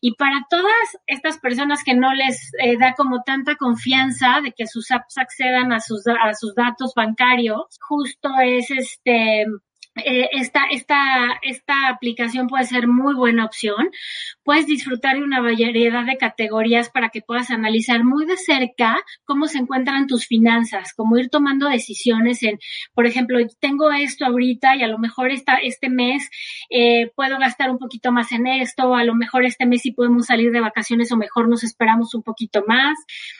Y para todas estas personas que no les eh, da como tanta confianza de que sus apps accedan a sus, a sus datos bancarios, justo es este eh, esta, esta, esta aplicación puede ser muy buena opción. Puedes disfrutar de una variedad de categorías para que puedas analizar muy de cerca cómo se encuentran tus finanzas, como ir tomando decisiones en, por ejemplo, tengo esto ahorita y a lo mejor esta, este mes eh, puedo gastar un poquito más en esto, a lo mejor este mes sí podemos salir de vacaciones o mejor nos esperamos un poquito más.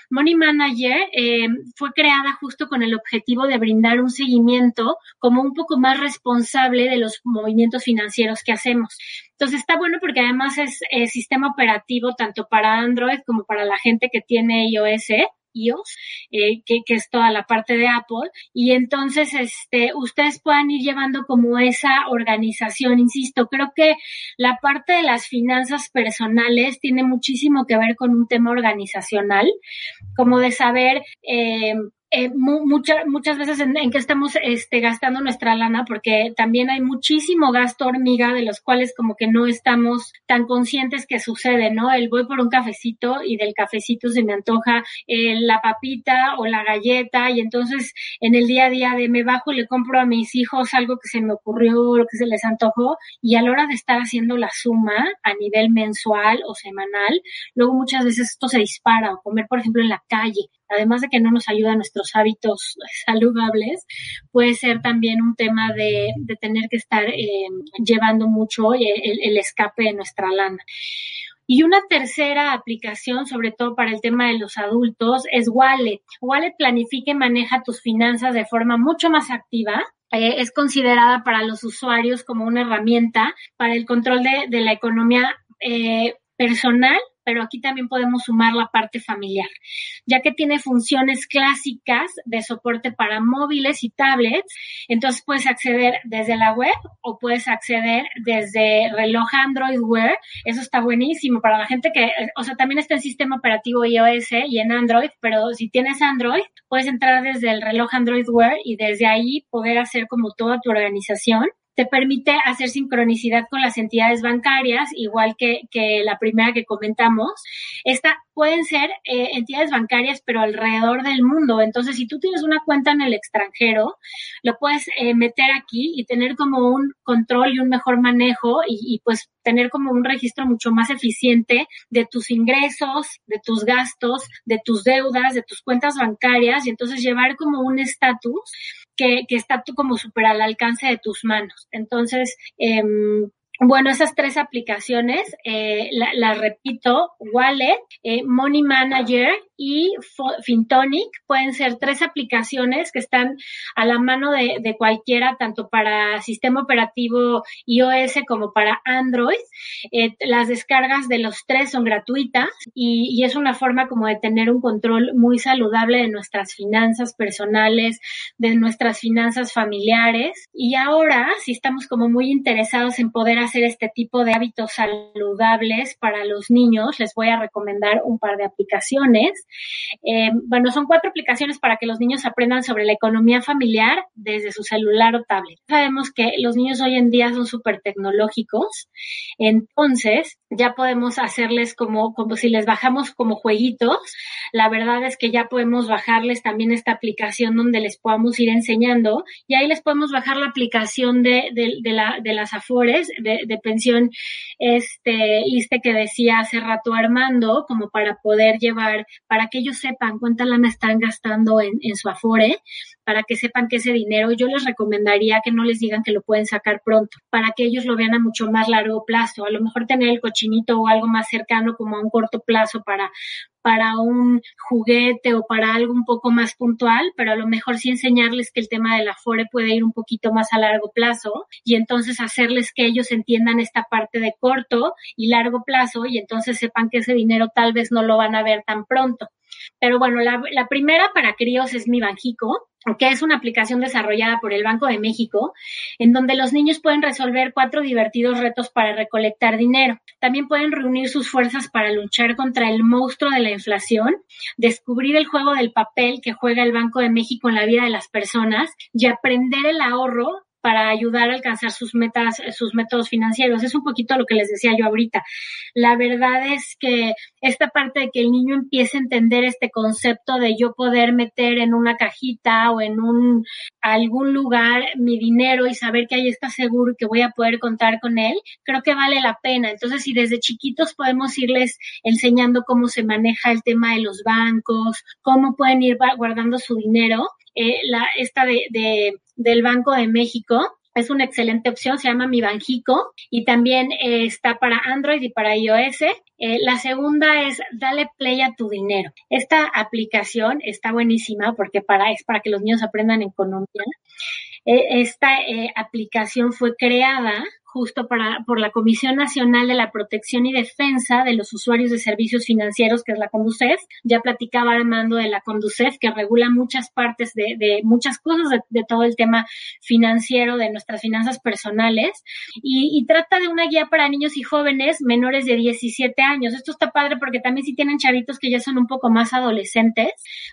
Money Manager eh, fue creada justo con el objetivo de brindar un seguimiento como un poco más responsable de los movimientos financieros que hacemos. Entonces está bueno porque además es sistema operativo tanto para Android como para la gente que tiene iOS iOS, eh, que, que, es toda la parte de Apple, y entonces este, ustedes puedan ir llevando como esa organización, insisto, creo que la parte de las finanzas personales tiene muchísimo que ver con un tema organizacional, como de saber eh, eh, muchas muchas veces en, en, que estamos este, gastando nuestra lana, porque también hay muchísimo gasto hormiga de los cuales como que no estamos tan conscientes que sucede, ¿no? El voy por un cafecito y del cafecito se me antoja eh, la papita o la galleta y entonces en el día a día de me bajo y le compro a mis hijos algo que se me ocurrió, lo que se les antojó y a la hora de estar haciendo la suma a nivel mensual o semanal, luego muchas veces esto se dispara o comer, por ejemplo, en la calle además de que no nos ayuda a nuestros hábitos [LAUGHS] saludables, puede ser también un tema de, tener que estar eh, llevando mucho el, el escape de nuestra lana. Y una tercera aplicación, sobre todo para el tema de los adultos, es Wallet. Wallet planifica y maneja tus finanzas de forma mucho más activa. Eh, es considerada para los usuarios como una herramienta para el control de, la economía eh, personal pero aquí también podemos sumar la parte familiar, ya que tiene funciones clásicas de soporte para móviles y tablets, entonces puedes acceder desde la web o puedes acceder desde reloj Android Wear, eso está buenísimo para la gente que, o sea, también está en sistema operativo iOS y en Android, pero si tienes Android, puedes entrar desde el reloj Android Wear y desde ahí poder hacer como toda tu organización te permite hacer sincronicidad con las entidades bancarias, igual que, la primera que comentamos. Esta pueden ser eh, entidades bancarias, pero alrededor del mundo. Entonces, si tú tienes una cuenta en el extranjero, lo puedes eh, meter aquí y tener como un control y un mejor manejo y, y pues tener como un registro mucho más eficiente de tus ingresos, de tus gastos, de tus deudas, de tus cuentas bancarias y entonces llevar como un estatus que, que está como súper al alcance de tus manos. Entonces, eh, bueno, esas tres aplicaciones, eh, las la repito, Wallet, eh, Money Manager y Fintonic pueden ser tres aplicaciones que están a la mano de, de, cualquiera, tanto para sistema operativo iOS como para Android. Eh, las descargas de los tres son gratuitas y, y, es una forma como de tener un control muy saludable de nuestras finanzas personales, de nuestras finanzas familiares. Y ahora, si estamos como muy interesados en poder hacer este tipo de hábitos saludables para los niños, les voy a recomendar un par de aplicaciones. Eh, bueno, son cuatro aplicaciones para que los niños aprendan sobre la economía familiar desde su celular o tablet. Sabemos que los niños hoy en día son súper tecnológicos, entonces ya podemos hacerles como, como si les bajamos como jueguitos. La verdad es que ya podemos bajarles también esta aplicación donde les podamos ir enseñando y ahí les podemos bajar la aplicación de, de, de, la, de las Afores, de, de pensión este que decía hace rato Armando, como para poder llevar, para que ellos sepan cuánta lana están gastando en, en su Afore, para que sepan que ese dinero, yo les recomendaría que no les digan que lo pueden sacar pronto, para que ellos lo vean a mucho más largo plazo, a lo mejor tener el cochinito o algo más cercano como a un corto plazo para para un juguete o para algo un poco más puntual, pero a lo mejor sí enseñarles que el tema del afore puede ir un poquito más a largo plazo y entonces hacerles que ellos entiendan esta parte de corto y largo plazo y entonces sepan que ese dinero tal vez no lo van a ver tan pronto. Pero bueno, la, primera para críos es mi Banjico, que es una aplicación desarrollada por el Banco de México, en donde los niños pueden resolver cuatro divertidos retos para recolectar dinero. También pueden reunir sus fuerzas para luchar contra el monstruo de la inflación, descubrir el juego del papel que juega el Banco de México en la vida de las personas y aprender el ahorro para ayudar a alcanzar sus metas, sus métodos financieros. Es un poquito lo que les decía yo ahorita. La verdad es que esta parte de que el niño empiece a entender este concepto de yo poder meter en una cajita o en un algún lugar mi dinero y saber que ahí está seguro que voy a poder contar con él, creo que vale la pena. Entonces, si desde chiquitos podemos irles enseñando cómo se maneja el tema de los bancos, cómo pueden ir guardando su dinero, eh, la, esta de, de, del Banco de México, es una excelente opción, se llama Mi Banjico y también eh, está para Android y para iOS. Eh, la segunda es Dale Play a tu dinero. Esta aplicación está buenísima porque para, es para que los niños aprendan economía. Esta aplicación fue creada justo para, por la Comisión Nacional de la Protección y Defensa de los Usuarios de Servicios Financieros, que es la Conducef. Ya platicaba Armando de la Conducef, que regula muchas partes de, de muchas cosas de, todo el tema financiero, de nuestras finanzas personales, y, y, trata de una guía para niños y jóvenes menores de 17 años. Esto está padre porque también si tienen chavitos que ya son un poco más adolescentes,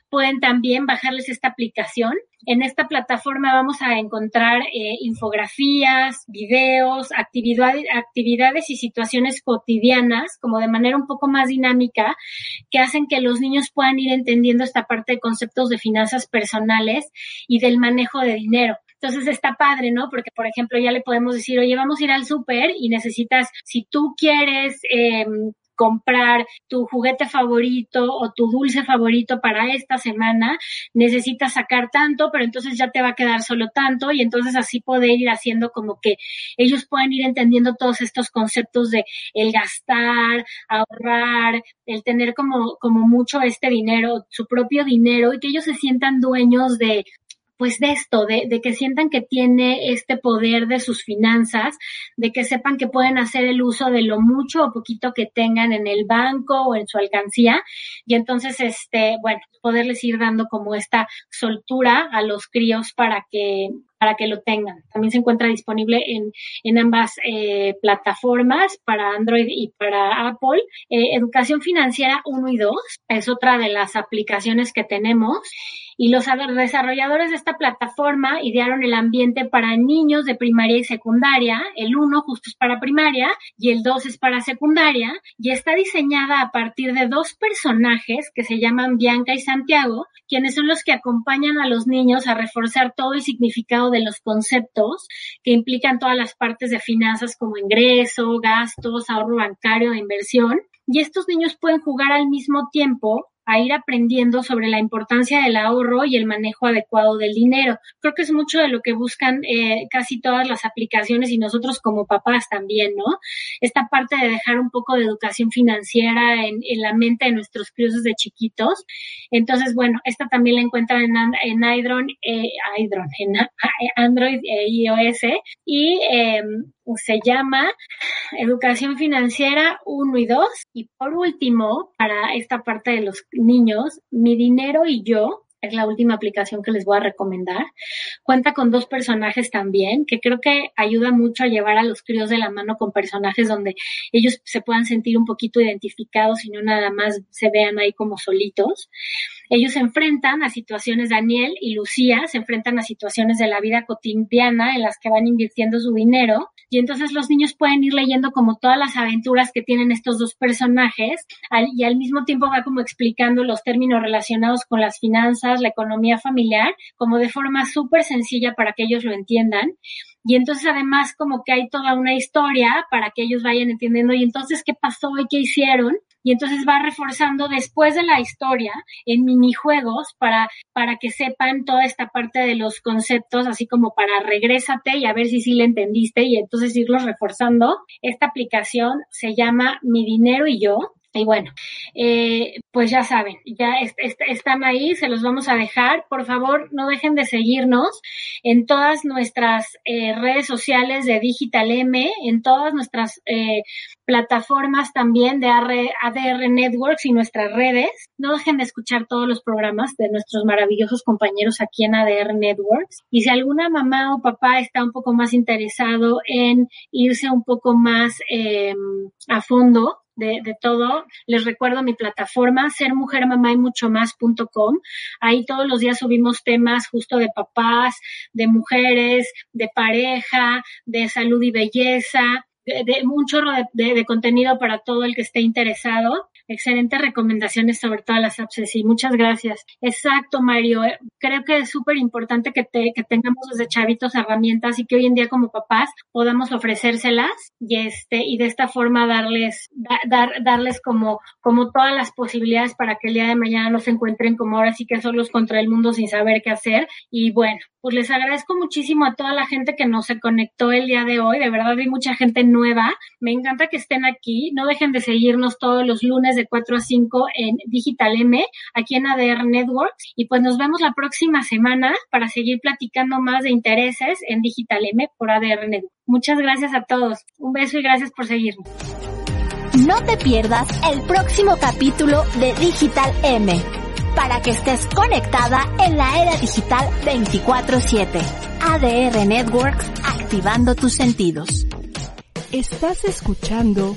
pueden también bajarles esta aplicación. En esta plataforma vamos a encontrar eh, infografías, videos, actividades, actividades y situaciones cotidianas, como de manera un poco más dinámica, que hacen que los niños puedan ir entendiendo esta parte de conceptos de finanzas personales y del manejo de dinero. Entonces está padre, ¿no? Porque, por ejemplo, ya le podemos decir, oye, vamos a ir al súper y necesitas, si tú quieres eh, comprar tu juguete favorito o tu dulce favorito para esta semana, necesitas sacar tanto, pero entonces ya te va a quedar solo tanto y entonces así poder ir haciendo como que ellos puedan ir entendiendo todos estos conceptos de el gastar, ahorrar, el tener como, como mucho este dinero, su propio dinero y que ellos se sientan dueños de pues de esto, de, de, que sientan que tiene este poder de sus finanzas, de que sepan que pueden hacer el uso de lo mucho o poquito que tengan en el banco o en su alcancía. Y entonces, este, bueno, poderles ir dando como esta soltura a los críos para que para que lo tengan. También se encuentra disponible en, en ambas eh, plataformas para Android y para Apple. Eh, Educación Financiera 1 y 2 es otra de las aplicaciones que tenemos y los desarrolladores de esta plataforma idearon el ambiente para niños de primaria y secundaria. El 1 justo es para primaria y el 2 es para secundaria y está diseñada a partir de dos personajes que se llaman Bianca y Santiago, quienes son los que acompañan a los niños a reforzar todo el significado de los conceptos que implican todas las partes de finanzas como ingreso, gastos, ahorro bancario e inversión. Y estos niños pueden jugar al mismo tiempo a ir aprendiendo sobre la importancia del ahorro y el manejo adecuado del dinero. Creo que es mucho de lo que buscan eh, casi todas las aplicaciones y nosotros como papás también, ¿no? Esta parte de dejar un poco de educación financiera en, la mente de nuestros críos de chiquitos. Entonces, bueno, esta también la encuentran en, en Hydron, eh, Hydron, en [LAUGHS] Android e iOS y eh, se llama Educación Financiera 1 y 2. Y por último, para esta parte de los niños, Mi Dinero y Yo, es la última aplicación que les voy a recomendar. Cuenta con dos personajes también, que creo que ayuda mucho a llevar a los críos de la mano con personajes donde ellos se puedan sentir un poquito identificados y no nada más se vean ahí como solitos. Ellos se enfrentan a situaciones, Daniel y Lucía se enfrentan a situaciones de la vida cotidiana en las que van invirtiendo su dinero y entonces los niños pueden ir leyendo como todas las aventuras que tienen estos dos personajes y al mismo tiempo va como explicando los términos relacionados con las finanzas, la economía familiar, como de forma súper sencilla para que ellos lo entiendan. Y entonces además como que hay toda una historia para que ellos vayan entendiendo y entonces qué pasó y qué hicieron y entonces va reforzando después de la historia en minijuegos para, para que sepan toda esta parte de los conceptos, así como para regrésate y a ver si sí le entendiste y entonces irlos reforzando. Esta aplicación se llama Mi Dinero y Yo y bueno, eh, pues ya saben, ya están ahí, se los vamos a dejar. Por favor, no dejen de seguirnos en todas nuestras eh, redes sociales de Digital M, en todas nuestras eh, plataformas también de ADR Networks y nuestras redes. No dejen de escuchar todos los programas de nuestros maravillosos compañeros aquí en ADR Networks. Y si alguna mamá o papá está un poco más interesado en irse un poco más a fondo, de, de, todo. Les recuerdo mi plataforma, ser mujer mamá y mucho más.com. Ahí todos los días subimos temas justo de papás, de mujeres, de pareja, de salud y belleza, de, de un chorro de, de, contenido para todo el que esté interesado excelentes recomendaciones sobre todas las apps. Sí, muchas gracias. Exacto, Mario. Eh, creo que es súper importante que, te, que tengamos desde chavitos herramientas y que hoy en día como papás podamos ofrecérselas y este y de esta forma darles dar, darles como como todas las posibilidades para que el día de mañana no se encuentren como ahora sí que solos contra el mundo sin saber qué hacer y bueno pues les agradezco muchísimo a toda la gente que nos se conectó el día de hoy de verdad hay mucha gente nueva me encanta que estén aquí no dejen de seguirnos todos los lunes de 4 a 5 en Digital M, aquí en ADR Networks. Y pues nos vemos la próxima semana para seguir platicando más de intereses en Digital M por ADR Networks. Muchas gracias a todos. Un beso y gracias por seguirnos. No te pierdas el próximo capítulo de Digital M para que estés conectada en la era digital 24/7. ADR Networks, activando tus sentidos. Estás escuchando